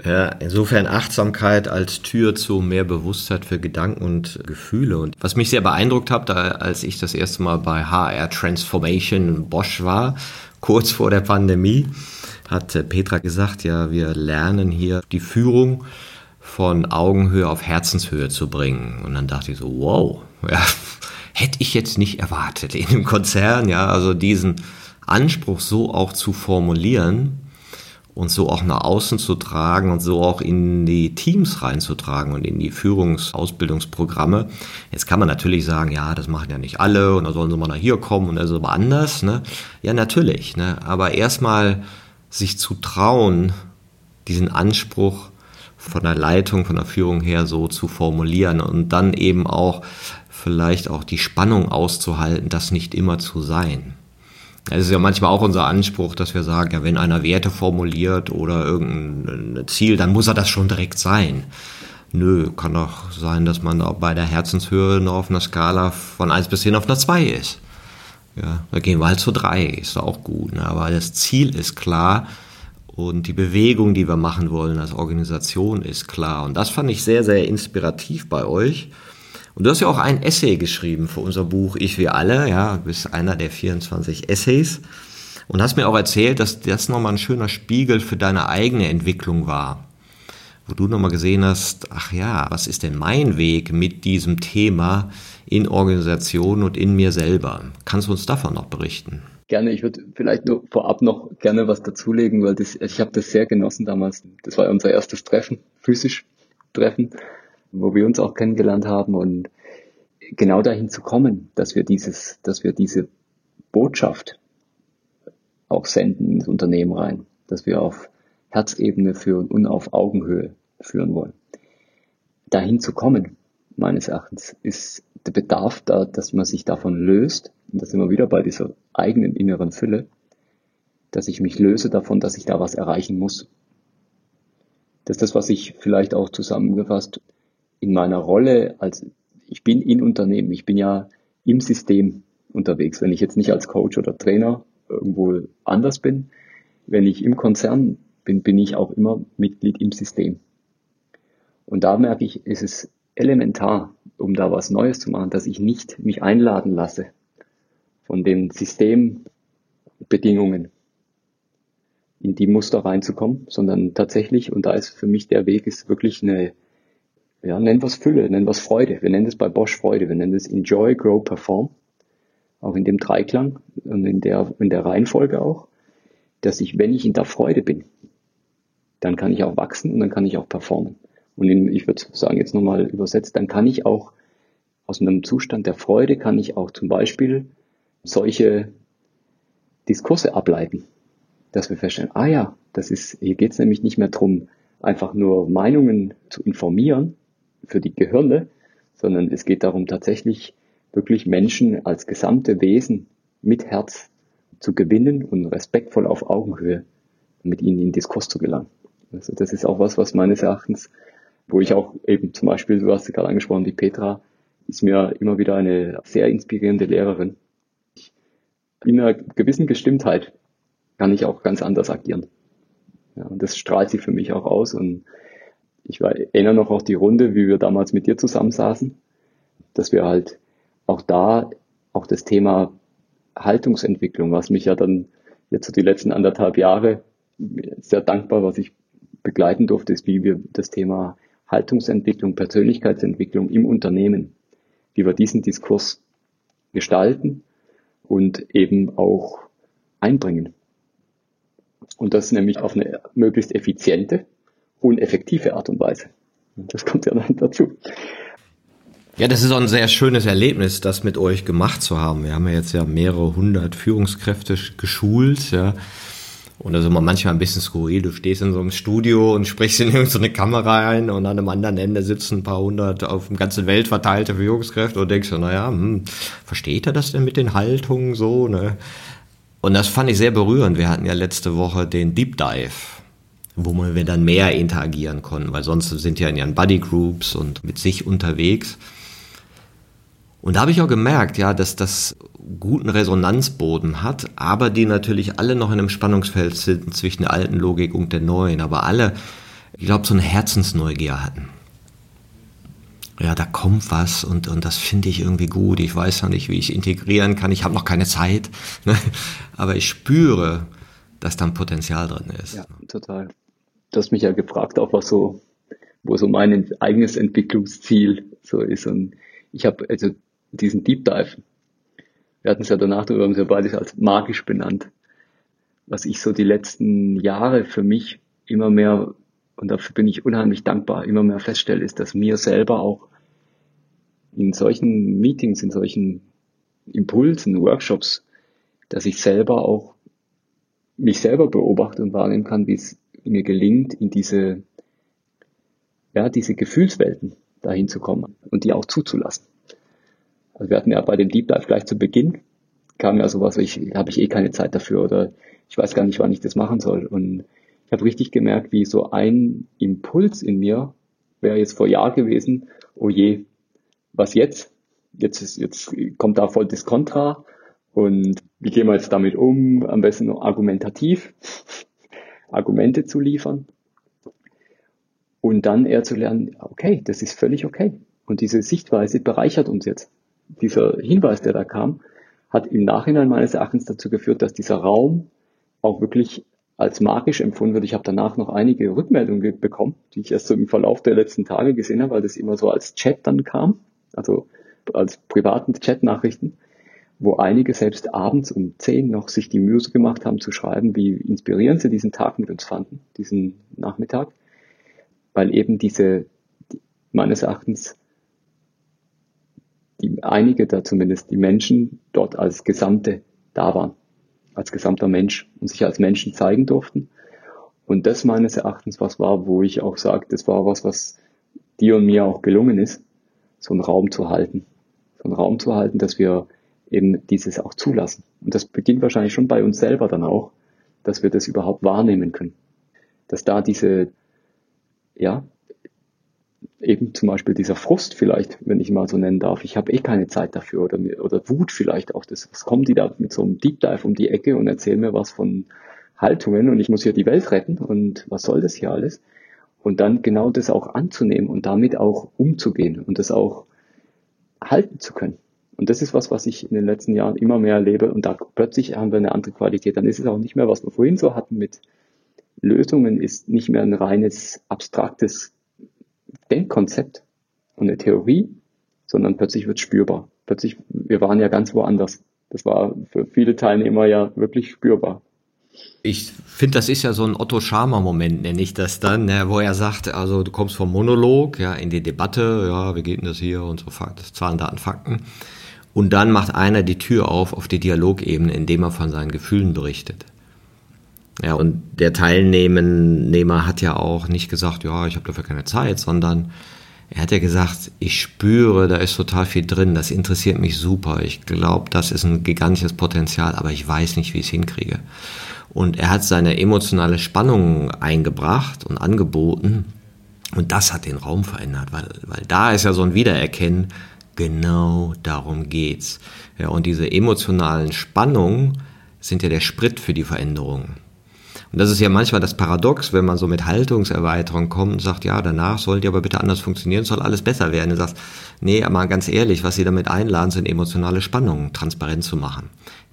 Ja, insofern Achtsamkeit als Tür zu mehr Bewusstheit für Gedanken und Gefühle. Und was mich sehr beeindruckt hat, als ich das erste Mal bei HR Transformation Bosch war, kurz vor der Pandemie, hat äh, Petra gesagt, ja, wir lernen hier die Führung von Augenhöhe auf Herzenshöhe zu bringen. Und dann dachte ich so, wow, ja, hätte ich jetzt nicht erwartet in einem Konzern, ja, also diesen Anspruch so auch zu formulieren und so auch nach außen zu tragen und so auch in die Teams reinzutragen und in die Führungsausbildungsprogramme. Jetzt kann man natürlich sagen, ja, das machen ja nicht alle und da sollen sie mal nach hier kommen und das ist aber anders, ne? Ja, natürlich, ne? Aber erstmal sich zu trauen, diesen Anspruch von der Leitung, von der Führung her so zu formulieren und dann eben auch vielleicht auch die Spannung auszuhalten, das nicht immer zu sein. Es ist ja manchmal auch unser Anspruch, dass wir sagen, ja, wenn einer Werte formuliert oder irgendein Ziel, dann muss er das schon direkt sein. Nö, kann doch sein, dass man bei der Herzenshöhe noch auf einer Skala von 1 bis 10 auf einer 2 ist. Ja, da gehen wir halt zu 3, ist auch gut. Ne? Aber das Ziel ist klar und die Bewegung, die wir machen wollen als Organisation, ist klar. Und das fand ich sehr, sehr inspirativ bei euch. Und du hast ja auch ein Essay geschrieben für unser Buch Ich wir alle, ja, bist einer der 24 Essays. Und hast mir auch erzählt, dass das nochmal ein schöner Spiegel für deine eigene Entwicklung war. Wo du nochmal gesehen hast, ach ja, was ist denn mein Weg mit diesem Thema in Organisationen und in mir selber? Kannst du uns davon noch berichten? Gerne, ich würde vielleicht nur vorab noch gerne was dazulegen, weil das, ich habe das sehr genossen damals. Das war unser erstes Treffen, physisch Treffen wo wir uns auch kennengelernt haben und genau dahin zu kommen, dass wir dieses, dass wir diese Botschaft auch senden ins Unternehmen rein, dass wir auf Herzebene führen und auf Augenhöhe führen wollen. Dahin zu kommen, meines Erachtens, ist der Bedarf da, dass man sich davon löst, und da sind wir wieder bei dieser eigenen inneren Fülle, dass ich mich löse davon, dass ich da was erreichen muss. Das ist das, was ich vielleicht auch zusammengefasst in meiner Rolle als, ich bin in Unternehmen, ich bin ja im System unterwegs. Wenn ich jetzt nicht als Coach oder Trainer irgendwo anders bin, wenn ich im Konzern bin, bin ich auch immer Mitglied im System. Und da merke ich, ist es elementar, um da was Neues zu machen, dass ich nicht mich einladen lasse von den Systembedingungen in die Muster reinzukommen, sondern tatsächlich, und da ist für mich der Weg, ist wirklich eine ja, nennen wir es Fülle, nennen wir es Freude. Wir nennen es bei Bosch Freude. Wir nennen es Enjoy, Grow, Perform. Auch in dem Dreiklang und in der, in der Reihenfolge auch. Dass ich, wenn ich in der Freude bin, dann kann ich auch wachsen und dann kann ich auch performen. Und in, ich würde sagen, jetzt nochmal übersetzt, dann kann ich auch aus einem Zustand der Freude kann ich auch zum Beispiel solche Diskurse ableiten. Dass wir feststellen, ah ja, das ist, hier geht es nämlich nicht mehr drum, einfach nur Meinungen zu informieren, für die Gehirne, sondern es geht darum, tatsächlich wirklich Menschen als gesamte Wesen mit Herz zu gewinnen und respektvoll auf Augenhöhe mit ihnen in Diskurs zu gelangen. Also das ist auch was, was meines Erachtens, wo ich auch eben zum Beispiel, du hast sie gerade angesprochen, die Petra, ist mir immer wieder eine sehr inspirierende Lehrerin. In einer gewissen Gestimmtheit kann ich auch ganz anders agieren. Ja, und das strahlt sie für mich auch aus und ich erinnere noch auch die Runde, wie wir damals mit dir zusammensaßen, dass wir halt auch da auch das Thema Haltungsentwicklung, was mich ja dann jetzt so die letzten anderthalb Jahre sehr dankbar, was ich begleiten durfte, ist, wie wir das Thema Haltungsentwicklung, Persönlichkeitsentwicklung im Unternehmen, wie wir diesen Diskurs gestalten und eben auch einbringen. Und das nämlich auf eine möglichst effiziente und effektive Art und Weise. Das kommt ja dann dazu. Ja, das ist auch ein sehr schönes Erlebnis, das mit euch gemacht zu haben. Wir haben ja jetzt ja mehrere hundert Führungskräfte geschult, ja. Und das ist immer manchmal ein bisschen skurril. Du stehst in so einem Studio und sprichst in irgendeine Kamera ein und an einem anderen Ende sitzen ein paar hundert auf der ganzen Welt verteilte Führungskräfte und denkst so, naja, hm, versteht er das denn mit den Haltungen so, ne? Und das fand ich sehr berührend. Wir hatten ja letzte Woche den Deep Dive wo wir dann mehr interagieren konnten, weil sonst sind ja in ihren Buddy Groups und mit sich unterwegs. Und da habe ich auch gemerkt, ja, dass das guten Resonanzboden hat, aber die natürlich alle noch in einem Spannungsfeld sind zwischen der alten Logik und der neuen, aber alle, ich glaube, so eine Herzensneugier hatten. Ja, da kommt was und, und das finde ich irgendwie gut. Ich weiß noch nicht, wie ich integrieren kann. Ich habe noch keine Zeit. Ne? Aber ich spüre, dass da ein Potenzial drin ist. Ja, total du hast mich ja gefragt, auch was so, wo so mein eigenes Entwicklungsziel so ist. Und ich habe also diesen Deep Dive, wir hatten es ja danach, wir haben es ja beides als magisch benannt, was ich so die letzten Jahre für mich immer mehr, und dafür bin ich unheimlich dankbar, immer mehr feststelle, ist, dass mir selber auch in solchen Meetings, in solchen Impulsen, Workshops, dass ich selber auch mich selber beobachte und wahrnehmen kann, wie es mir gelingt, in diese ja, diese Gefühlswelten dahin zu kommen und die auch zuzulassen. Also wir hatten ja bei dem Deep Dive gleich zu Beginn, kam ja sowas, ich habe ich eh keine Zeit dafür oder ich weiß gar nicht, wann ich das machen soll. Und ich habe richtig gemerkt, wie so ein Impuls in mir wäre jetzt vor Jahr gewesen, oh je, was jetzt? Jetzt ist, jetzt kommt da voll das Kontra und wie gehen wir jetzt damit um? Am besten argumentativ, Argumente zu liefern und dann eher zu lernen, okay, das ist völlig okay. Und diese Sichtweise bereichert uns jetzt. Dieser Hinweis, der da kam, hat im Nachhinein meines Erachtens dazu geführt, dass dieser Raum auch wirklich als magisch empfunden wird. Ich habe danach noch einige Rückmeldungen bekommen, die ich erst so im Verlauf der letzten Tage gesehen habe, weil das immer so als Chat dann kam, also als privaten Chat-Nachrichten, wo einige selbst abends um 10 noch sich die Mühe gemacht haben zu schreiben, wie inspirierend sie diesen Tag mit uns fanden, diesen Nachmittag, weil eben diese, meines Erachtens, die, einige da zumindest, die Menschen dort als Gesamte da waren als gesamter Mensch und sich als Menschen zeigen durften. Und das meines Erachtens was war, wo ich auch sage, das war was, was dir und mir auch gelungen ist, so einen Raum zu halten. So einen Raum zu halten, dass wir eben dieses auch zulassen. Und das beginnt wahrscheinlich schon bei uns selber dann auch, dass wir das überhaupt wahrnehmen können. Dass da diese, ja, eben zum Beispiel dieser Frust vielleicht, wenn ich mal so nennen darf, ich habe eh keine Zeit dafür oder, oder Wut vielleicht auch, das, was kommen die da mit so einem Deep Dive um die Ecke und erzählen mir was von Haltungen und ich muss hier die Welt retten und was soll das hier alles? Und dann genau das auch anzunehmen und damit auch umzugehen und das auch halten zu können. Und das ist was, was ich in den letzten Jahren immer mehr erlebe und da plötzlich haben wir eine andere Qualität. Dann ist es auch nicht mehr, was wir vorhin so hatten mit Lösungen, ist nicht mehr ein reines abstraktes Denkkonzept und eine Theorie, sondern plötzlich wird spürbar. Plötzlich, wir waren ja ganz woanders. Das war für viele Teilnehmer ja wirklich spürbar. Ich finde, das ist ja so ein Otto Scharmer-Moment, nenne ich das dann, ne, wo er sagt, also du kommst vom Monolog ja, in die Debatte, ja, wie geht denn das hier und so, Zahlen, Daten, Fakten. Und dann macht einer die Tür auf auf die Dialogebene, indem er von seinen Gefühlen berichtet. Ja, und der Teilnehmer hat ja auch nicht gesagt, ja, ich habe dafür keine Zeit, sondern er hat ja gesagt, ich spüre, da ist total viel drin, das interessiert mich super. Ich glaube, das ist ein gigantisches Potenzial, aber ich weiß nicht, wie ich es hinkriege. Und er hat seine emotionale Spannung eingebracht und angeboten. Und das hat den Raum verändert, weil, weil da ist ja so ein Wiedererkennen, genau darum geht's. Ja, und diese emotionalen Spannungen sind ja der Sprit für die Veränderung. Und das ist ja manchmal das Paradox, wenn man so mit Haltungserweiterung kommt und sagt, ja, danach sollt ihr aber bitte anders funktionieren, soll alles besser werden. Du sagst, nee, aber ganz ehrlich, was sie damit einladen, sind emotionale Spannungen transparent zu machen,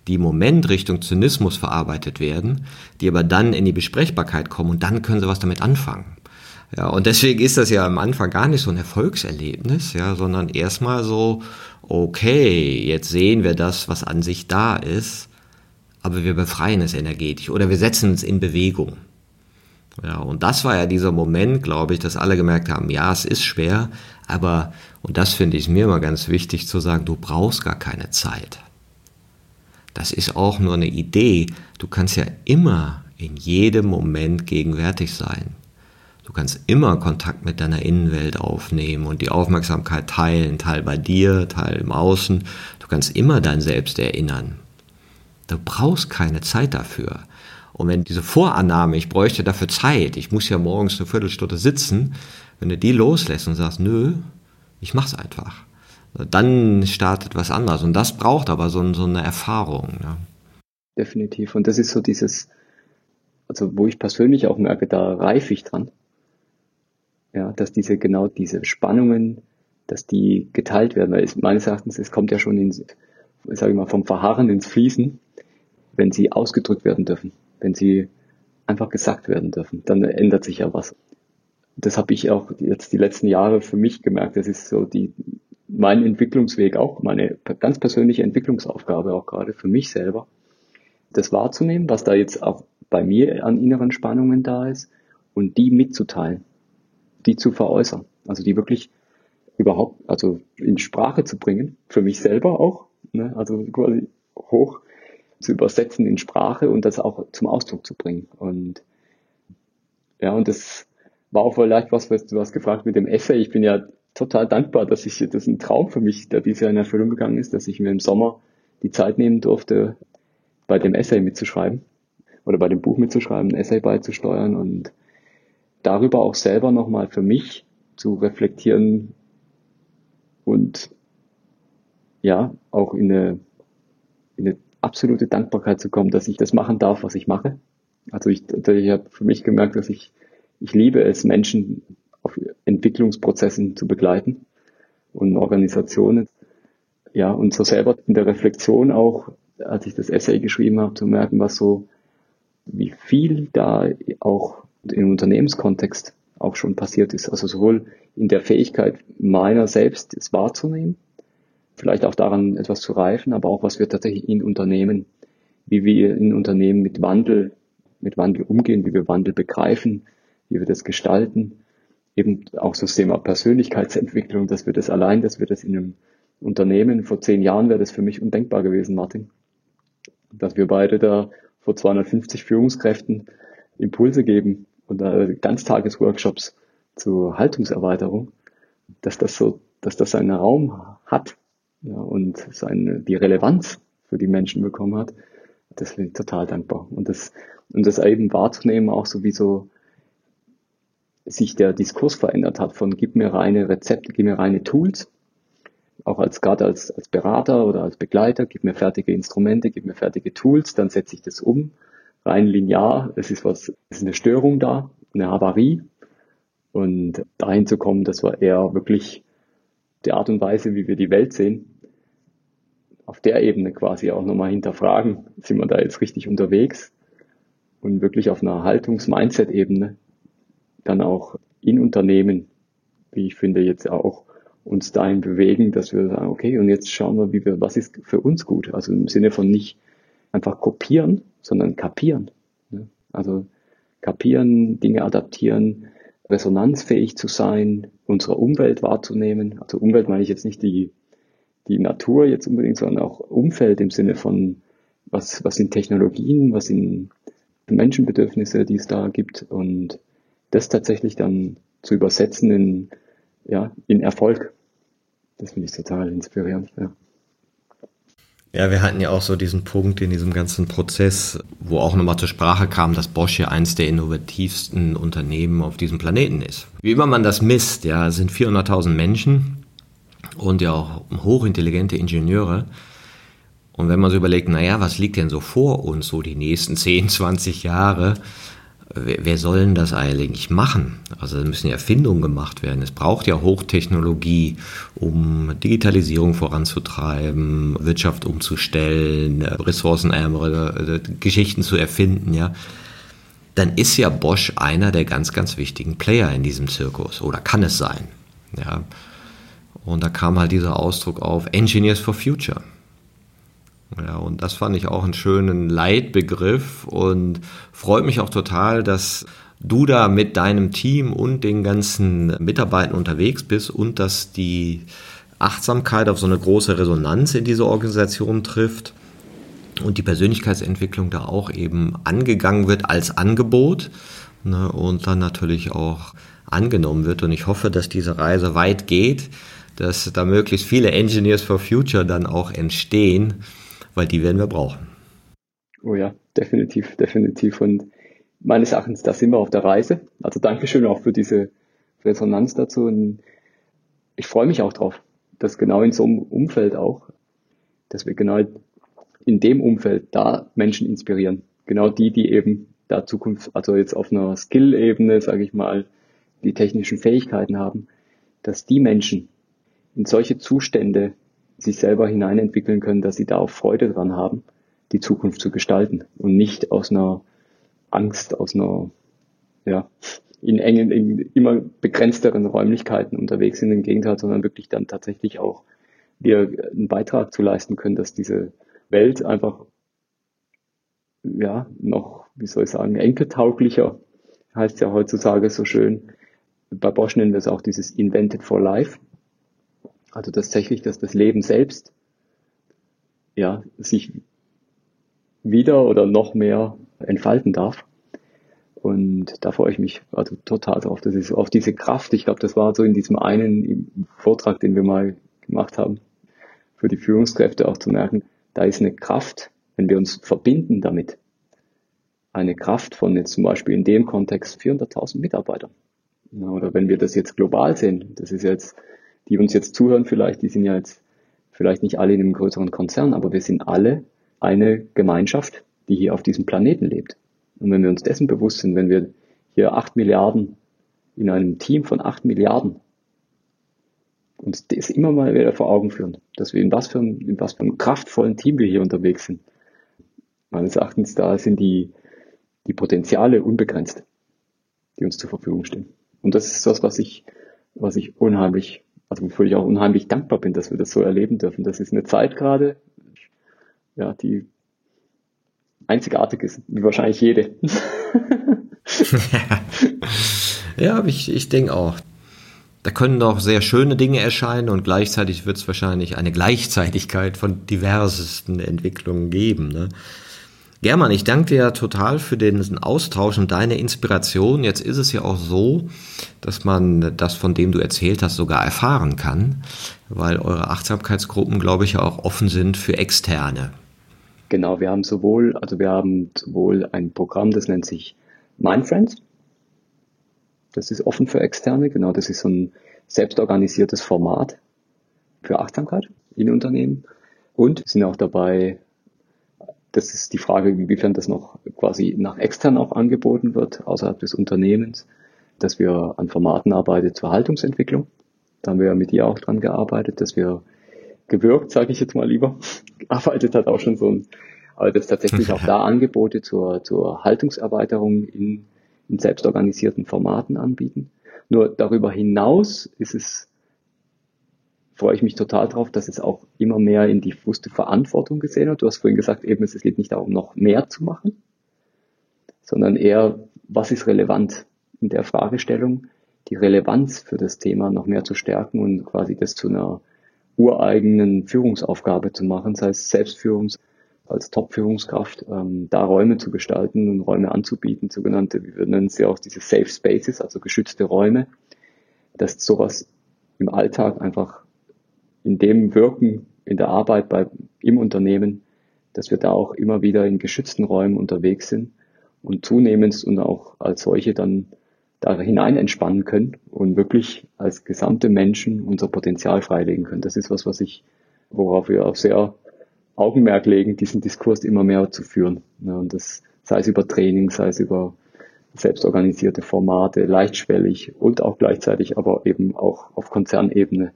die im Moment Richtung Zynismus verarbeitet werden, die aber dann in die Besprechbarkeit kommen und dann können sie was damit anfangen. Ja, und deswegen ist das ja am Anfang gar nicht so ein Erfolgserlebnis, ja, sondern erstmal so, okay, jetzt sehen wir das, was an sich da ist aber wir befreien es energetisch oder wir setzen es in Bewegung. Ja, und das war ja dieser Moment, glaube ich, dass alle gemerkt haben, ja, es ist schwer, aber, und das finde ich mir immer ganz wichtig zu sagen, du brauchst gar keine Zeit. Das ist auch nur eine Idee. Du kannst ja immer in jedem Moment gegenwärtig sein. Du kannst immer Kontakt mit deiner Innenwelt aufnehmen und die Aufmerksamkeit teilen, Teil bei dir, Teil im Außen. Du kannst immer dein Selbst erinnern. Du brauchst keine Zeit dafür. Und wenn diese Vorannahme, ich bräuchte dafür Zeit, ich muss ja morgens eine Viertelstunde sitzen, wenn du die loslässt und sagst, nö, ich mach's einfach, dann startet was anderes. Und das braucht aber so, so eine Erfahrung. Ne? Definitiv. Und das ist so dieses, also wo ich persönlich auch merke, da reife ich dran. Ja, dass diese, genau diese Spannungen, dass die geteilt werden. Weil es, meines Erachtens, es kommt ja schon in, sage ich mal, vom Verharren ins Fließen wenn sie ausgedrückt werden dürfen, wenn sie einfach gesagt werden dürfen, dann ändert sich ja was. Das habe ich auch jetzt die letzten Jahre für mich gemerkt. Das ist so die mein Entwicklungsweg auch, meine ganz persönliche Entwicklungsaufgabe auch gerade für mich selber, das wahrzunehmen, was da jetzt auch bei mir an inneren Spannungen da ist und die mitzuteilen, die zu veräußern, also die wirklich überhaupt, also in Sprache zu bringen, für mich selber auch, ne, also quasi hoch zu übersetzen in Sprache und das auch zum Ausdruck zu bringen. Und ja, und das war auch vielleicht was, was du hast gefragt mit dem Essay. Ich bin ja total dankbar, dass ich, das ist ein Traum für mich, der dieses Jahr in Erfüllung gegangen ist, dass ich mir im Sommer die Zeit nehmen durfte, bei dem Essay mitzuschreiben oder bei dem Buch mitzuschreiben, ein Essay beizusteuern und darüber auch selber nochmal für mich zu reflektieren und ja, auch in eine, in eine absolute Dankbarkeit zu kommen, dass ich das machen darf, was ich mache. Also ich, ich habe für mich gemerkt, dass ich, ich liebe es, Menschen auf Entwicklungsprozessen zu begleiten und Organisationen. Ja, und so selber in der Reflexion auch, als ich das Essay geschrieben habe, zu merken, was so, wie viel da auch im Unternehmenskontext auch schon passiert ist. Also sowohl in der Fähigkeit meiner selbst es wahrzunehmen, vielleicht auch daran etwas zu reifen, aber auch was wir tatsächlich in Unternehmen, wie wir in Unternehmen mit Wandel, mit Wandel umgehen, wie wir Wandel begreifen, wie wir das gestalten. Eben auch so das Thema Persönlichkeitsentwicklung, dass wir das allein, dass wir das in einem Unternehmen, vor zehn Jahren wäre das für mich undenkbar gewesen, Martin. Dass wir beide da vor 250 Führungskräften Impulse geben und äh, Ganztagesworkshops zur Haltungserweiterung, dass das so, dass das einen Raum hat ja, und seine, die Relevanz für die Menschen bekommen hat, das bin ich total dankbar. Und das, und das eben wahrzunehmen, auch so wie so sich der Diskurs verändert hat von gib mir reine Rezepte, gib mir reine Tools, auch als gerade als, als Berater oder als Begleiter, gib mir fertige Instrumente, gib mir fertige Tools, dann setze ich das um rein linear. Es ist was, es ist eine Störung da, eine Havarie. Und dahin zu kommen, dass wir eher wirklich die Art und Weise, wie wir die Welt sehen, auf der Ebene quasi auch nochmal hinterfragen, sind wir da jetzt richtig unterwegs und wirklich auf einer Haltungs-Mindset-Ebene dann auch in Unternehmen, wie ich finde, jetzt auch uns dahin bewegen, dass wir sagen, okay, und jetzt schauen wir, wie wir, was ist für uns gut? Also im Sinne von nicht einfach kopieren, sondern kapieren. Also kapieren, Dinge adaptieren, resonanzfähig zu sein, unsere Umwelt wahrzunehmen. Also Umwelt meine ich jetzt nicht die, die Natur jetzt unbedingt, sondern auch Umfeld im Sinne von, was, was sind Technologien, was sind Menschenbedürfnisse, die es da gibt und das tatsächlich dann zu übersetzen in, ja, in Erfolg. Das finde ich total inspirierend. Ja. Ja, wir hatten ja auch so diesen Punkt in diesem ganzen Prozess, wo auch nochmal zur Sprache kam, dass Bosch ja eines der innovativsten Unternehmen auf diesem Planeten ist. Wie immer man das misst, ja, sind 400.000 Menschen und ja auch hochintelligente Ingenieure. Und wenn man so überlegt, naja, was liegt denn so vor uns, so die nächsten 10, 20 Jahre, wer, wer soll denn das eigentlich machen? Also da müssen Erfindungen gemacht werden. Es braucht ja Hochtechnologie, um Digitalisierung voranzutreiben, Wirtschaft umzustellen, ressourcenärmere äh, Geschichten zu erfinden, ja. Dann ist ja Bosch einer der ganz, ganz wichtigen Player in diesem Zirkus oder kann es sein, ja. Und da kam halt dieser Ausdruck auf Engineers for Future. Ja, und das fand ich auch einen schönen Leitbegriff und freut mich auch total, dass du da mit deinem Team und den ganzen Mitarbeitern unterwegs bist und dass die Achtsamkeit auf so eine große Resonanz in dieser Organisation trifft und die Persönlichkeitsentwicklung da auch eben angegangen wird als Angebot ne, und dann natürlich auch angenommen wird. Und ich hoffe, dass diese Reise weit geht, dass da möglichst viele Engineers for Future dann auch entstehen weil die werden wir brauchen. Oh ja, definitiv, definitiv. Und meines Erachtens, da sind wir auf der Reise. Also Dankeschön auch für diese Resonanz dazu. Und ich freue mich auch drauf, dass genau in so einem Umfeld auch, dass wir genau in dem Umfeld da Menschen inspirieren. Genau die, die eben da Zukunft, also jetzt auf einer Skill-Ebene, sage ich mal, die technischen Fähigkeiten haben, dass die Menschen in solche Zustände sich selber hineinentwickeln können, dass sie da auch Freude dran haben, die Zukunft zu gestalten und nicht aus einer Angst, aus einer, ja, in engen, in immer begrenzteren Räumlichkeiten unterwegs sind, im Gegenteil, sondern wirklich dann tatsächlich auch wir einen Beitrag zu leisten können, dass diese Welt einfach, ja, noch, wie soll ich sagen, enkeltauglicher, heißt ja heutzutage so schön. Bei Bosch nennen wir es auch dieses Invented for Life. Also tatsächlich, dass das Leben selbst ja, sich wieder oder noch mehr entfalten darf. Und da freue ich mich also total drauf. Das ist auf diese Kraft. Ich glaube, das war so in diesem einen Vortrag, den wir mal gemacht haben, für die Führungskräfte auch zu merken, da ist eine Kraft, wenn wir uns verbinden damit. Eine Kraft von jetzt zum Beispiel in dem Kontext 400.000 Mitarbeitern. Oder wenn wir das jetzt global sehen, das ist jetzt, die uns jetzt zuhören vielleicht, die sind ja jetzt vielleicht nicht alle in einem größeren Konzern, aber wir sind alle eine Gemeinschaft, die hier auf diesem Planeten lebt. Und wenn wir uns dessen bewusst sind, wenn wir hier acht Milliarden in einem Team von acht Milliarden uns das immer mal wieder vor Augen führen, dass wir in was für, ein, in einem kraftvollen Team wir hier unterwegs sind. Meines Erachtens da sind die, die Potenziale unbegrenzt, die uns zur Verfügung stehen. Und das ist das, was ich, was ich unheimlich, also wofür ich auch unheimlich dankbar bin, dass wir das so erleben dürfen. Das ist eine Zeit gerade, ja, die einzigartig ist, wie wahrscheinlich jede. ja, ich, ich denke auch. Da können doch sehr schöne Dinge erscheinen und gleichzeitig wird es wahrscheinlich eine Gleichzeitigkeit von diversesten Entwicklungen geben. Ne? German, ich danke dir total für den Austausch und deine Inspiration. Jetzt ist es ja auch so, dass man das, von dem du erzählt hast, sogar erfahren kann, weil eure Achtsamkeitsgruppen, glaube ich, auch offen sind für Externe. Genau, wir haben sowohl, also wir haben sowohl ein Programm, das nennt sich Mindfriends. Das ist offen für Externe, genau, das ist so ein selbstorganisiertes Format für Achtsamkeit in Unternehmen. Und sind auch dabei, das ist die Frage, inwiefern das noch quasi nach extern auch angeboten wird, außerhalb des Unternehmens, dass wir an Formaten arbeiten zur Haltungsentwicklung. Da haben wir ja mit ihr auch dran gearbeitet, dass wir gewirkt, sage ich jetzt mal lieber. Arbeitet hat auch schon so ein, aber das tatsächlich auch da Angebote zur, zur Haltungserweiterung in, in selbstorganisierten Formaten anbieten. Nur darüber hinaus ist es, freue ich mich total drauf, dass es auch immer mehr in die bewusste Verantwortung gesehen wird. Du hast vorhin gesagt, eben es geht nicht darum, noch mehr zu machen, sondern eher, was ist relevant in der Fragestellung, die Relevanz für das Thema noch mehr zu stärken und quasi das zu einer ureigenen Führungsaufgabe zu machen, sei es Selbstführungs als Top-Führungskraft, ähm, da Räume zu gestalten und Räume anzubieten, sogenannte, wir nennen sie auch diese Safe Spaces, also geschützte Räume, dass sowas im Alltag einfach in dem Wirken, in der Arbeit bei, im Unternehmen, dass wir da auch immer wieder in geschützten Räumen unterwegs sind und zunehmend und auch als solche dann da hinein entspannen können und wirklich als gesamte Menschen unser Potenzial freilegen können. Das ist was, was ich, worauf wir auch sehr Augenmerk legen, diesen Diskurs immer mehr zu führen. Und das sei es über Training, sei es über selbstorganisierte Formate, leichtschwellig und auch gleichzeitig aber eben auch auf Konzernebene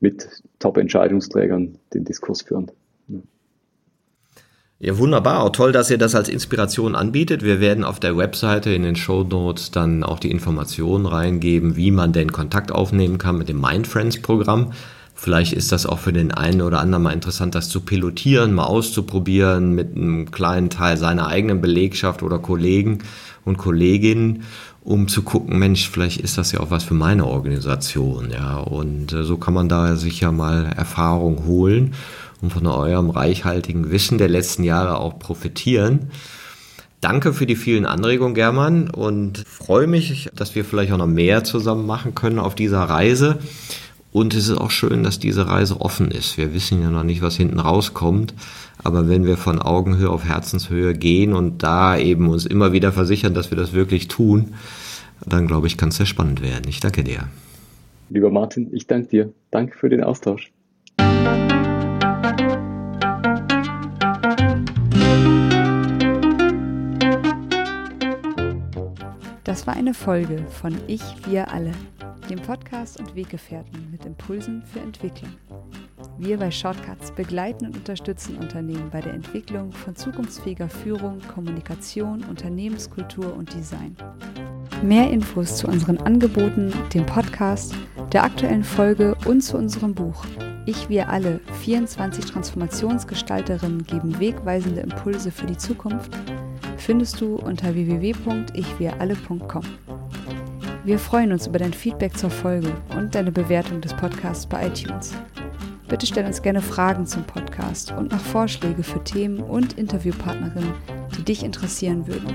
mit Top-Entscheidungsträgern den Diskurs führen. Ja, wunderbar. Auch toll, dass ihr das als Inspiration anbietet. Wir werden auf der Webseite in den Show Notes dann auch die Informationen reingeben, wie man denn Kontakt aufnehmen kann mit dem Mindfriends Programm. Vielleicht ist das auch für den einen oder anderen mal interessant, das zu pilotieren, mal auszuprobieren mit einem kleinen Teil seiner eigenen Belegschaft oder Kollegen und Kolleginnen, um zu gucken, Mensch, vielleicht ist das ja auch was für meine Organisation, ja. Und äh, so kann man da sicher mal Erfahrung holen und von eurem reichhaltigen Wissen der letzten Jahre auch profitieren. Danke für die vielen Anregungen, German, und freue mich, dass wir vielleicht auch noch mehr zusammen machen können auf dieser Reise. Und es ist auch schön, dass diese Reise offen ist. Wir wissen ja noch nicht, was hinten rauskommt. Aber wenn wir von Augenhöhe auf Herzenshöhe gehen und da eben uns immer wieder versichern, dass wir das wirklich tun, dann glaube ich, kann es sehr spannend werden. Ich danke dir. Lieber Martin, ich danke dir. Danke für den Austausch. Das war eine Folge von Ich, wir alle, dem Podcast und Weggefährten mit Impulsen für Entwicklung. Wir bei Shortcuts begleiten und unterstützen Unternehmen bei der Entwicklung von zukunftsfähiger Führung, Kommunikation, Unternehmenskultur und Design. Mehr Infos zu unseren Angeboten, dem Podcast, der aktuellen Folge und zu unserem Buch Ich, wir alle, 24 Transformationsgestalterinnen geben wegweisende Impulse für die Zukunft findest du unter www.ichwiralle.com. Wir freuen uns über dein Feedback zur Folge und deine Bewertung des Podcasts bei iTunes. Bitte stell uns gerne Fragen zum Podcast und nach Vorschläge für Themen und Interviewpartnerinnen, die dich interessieren würden.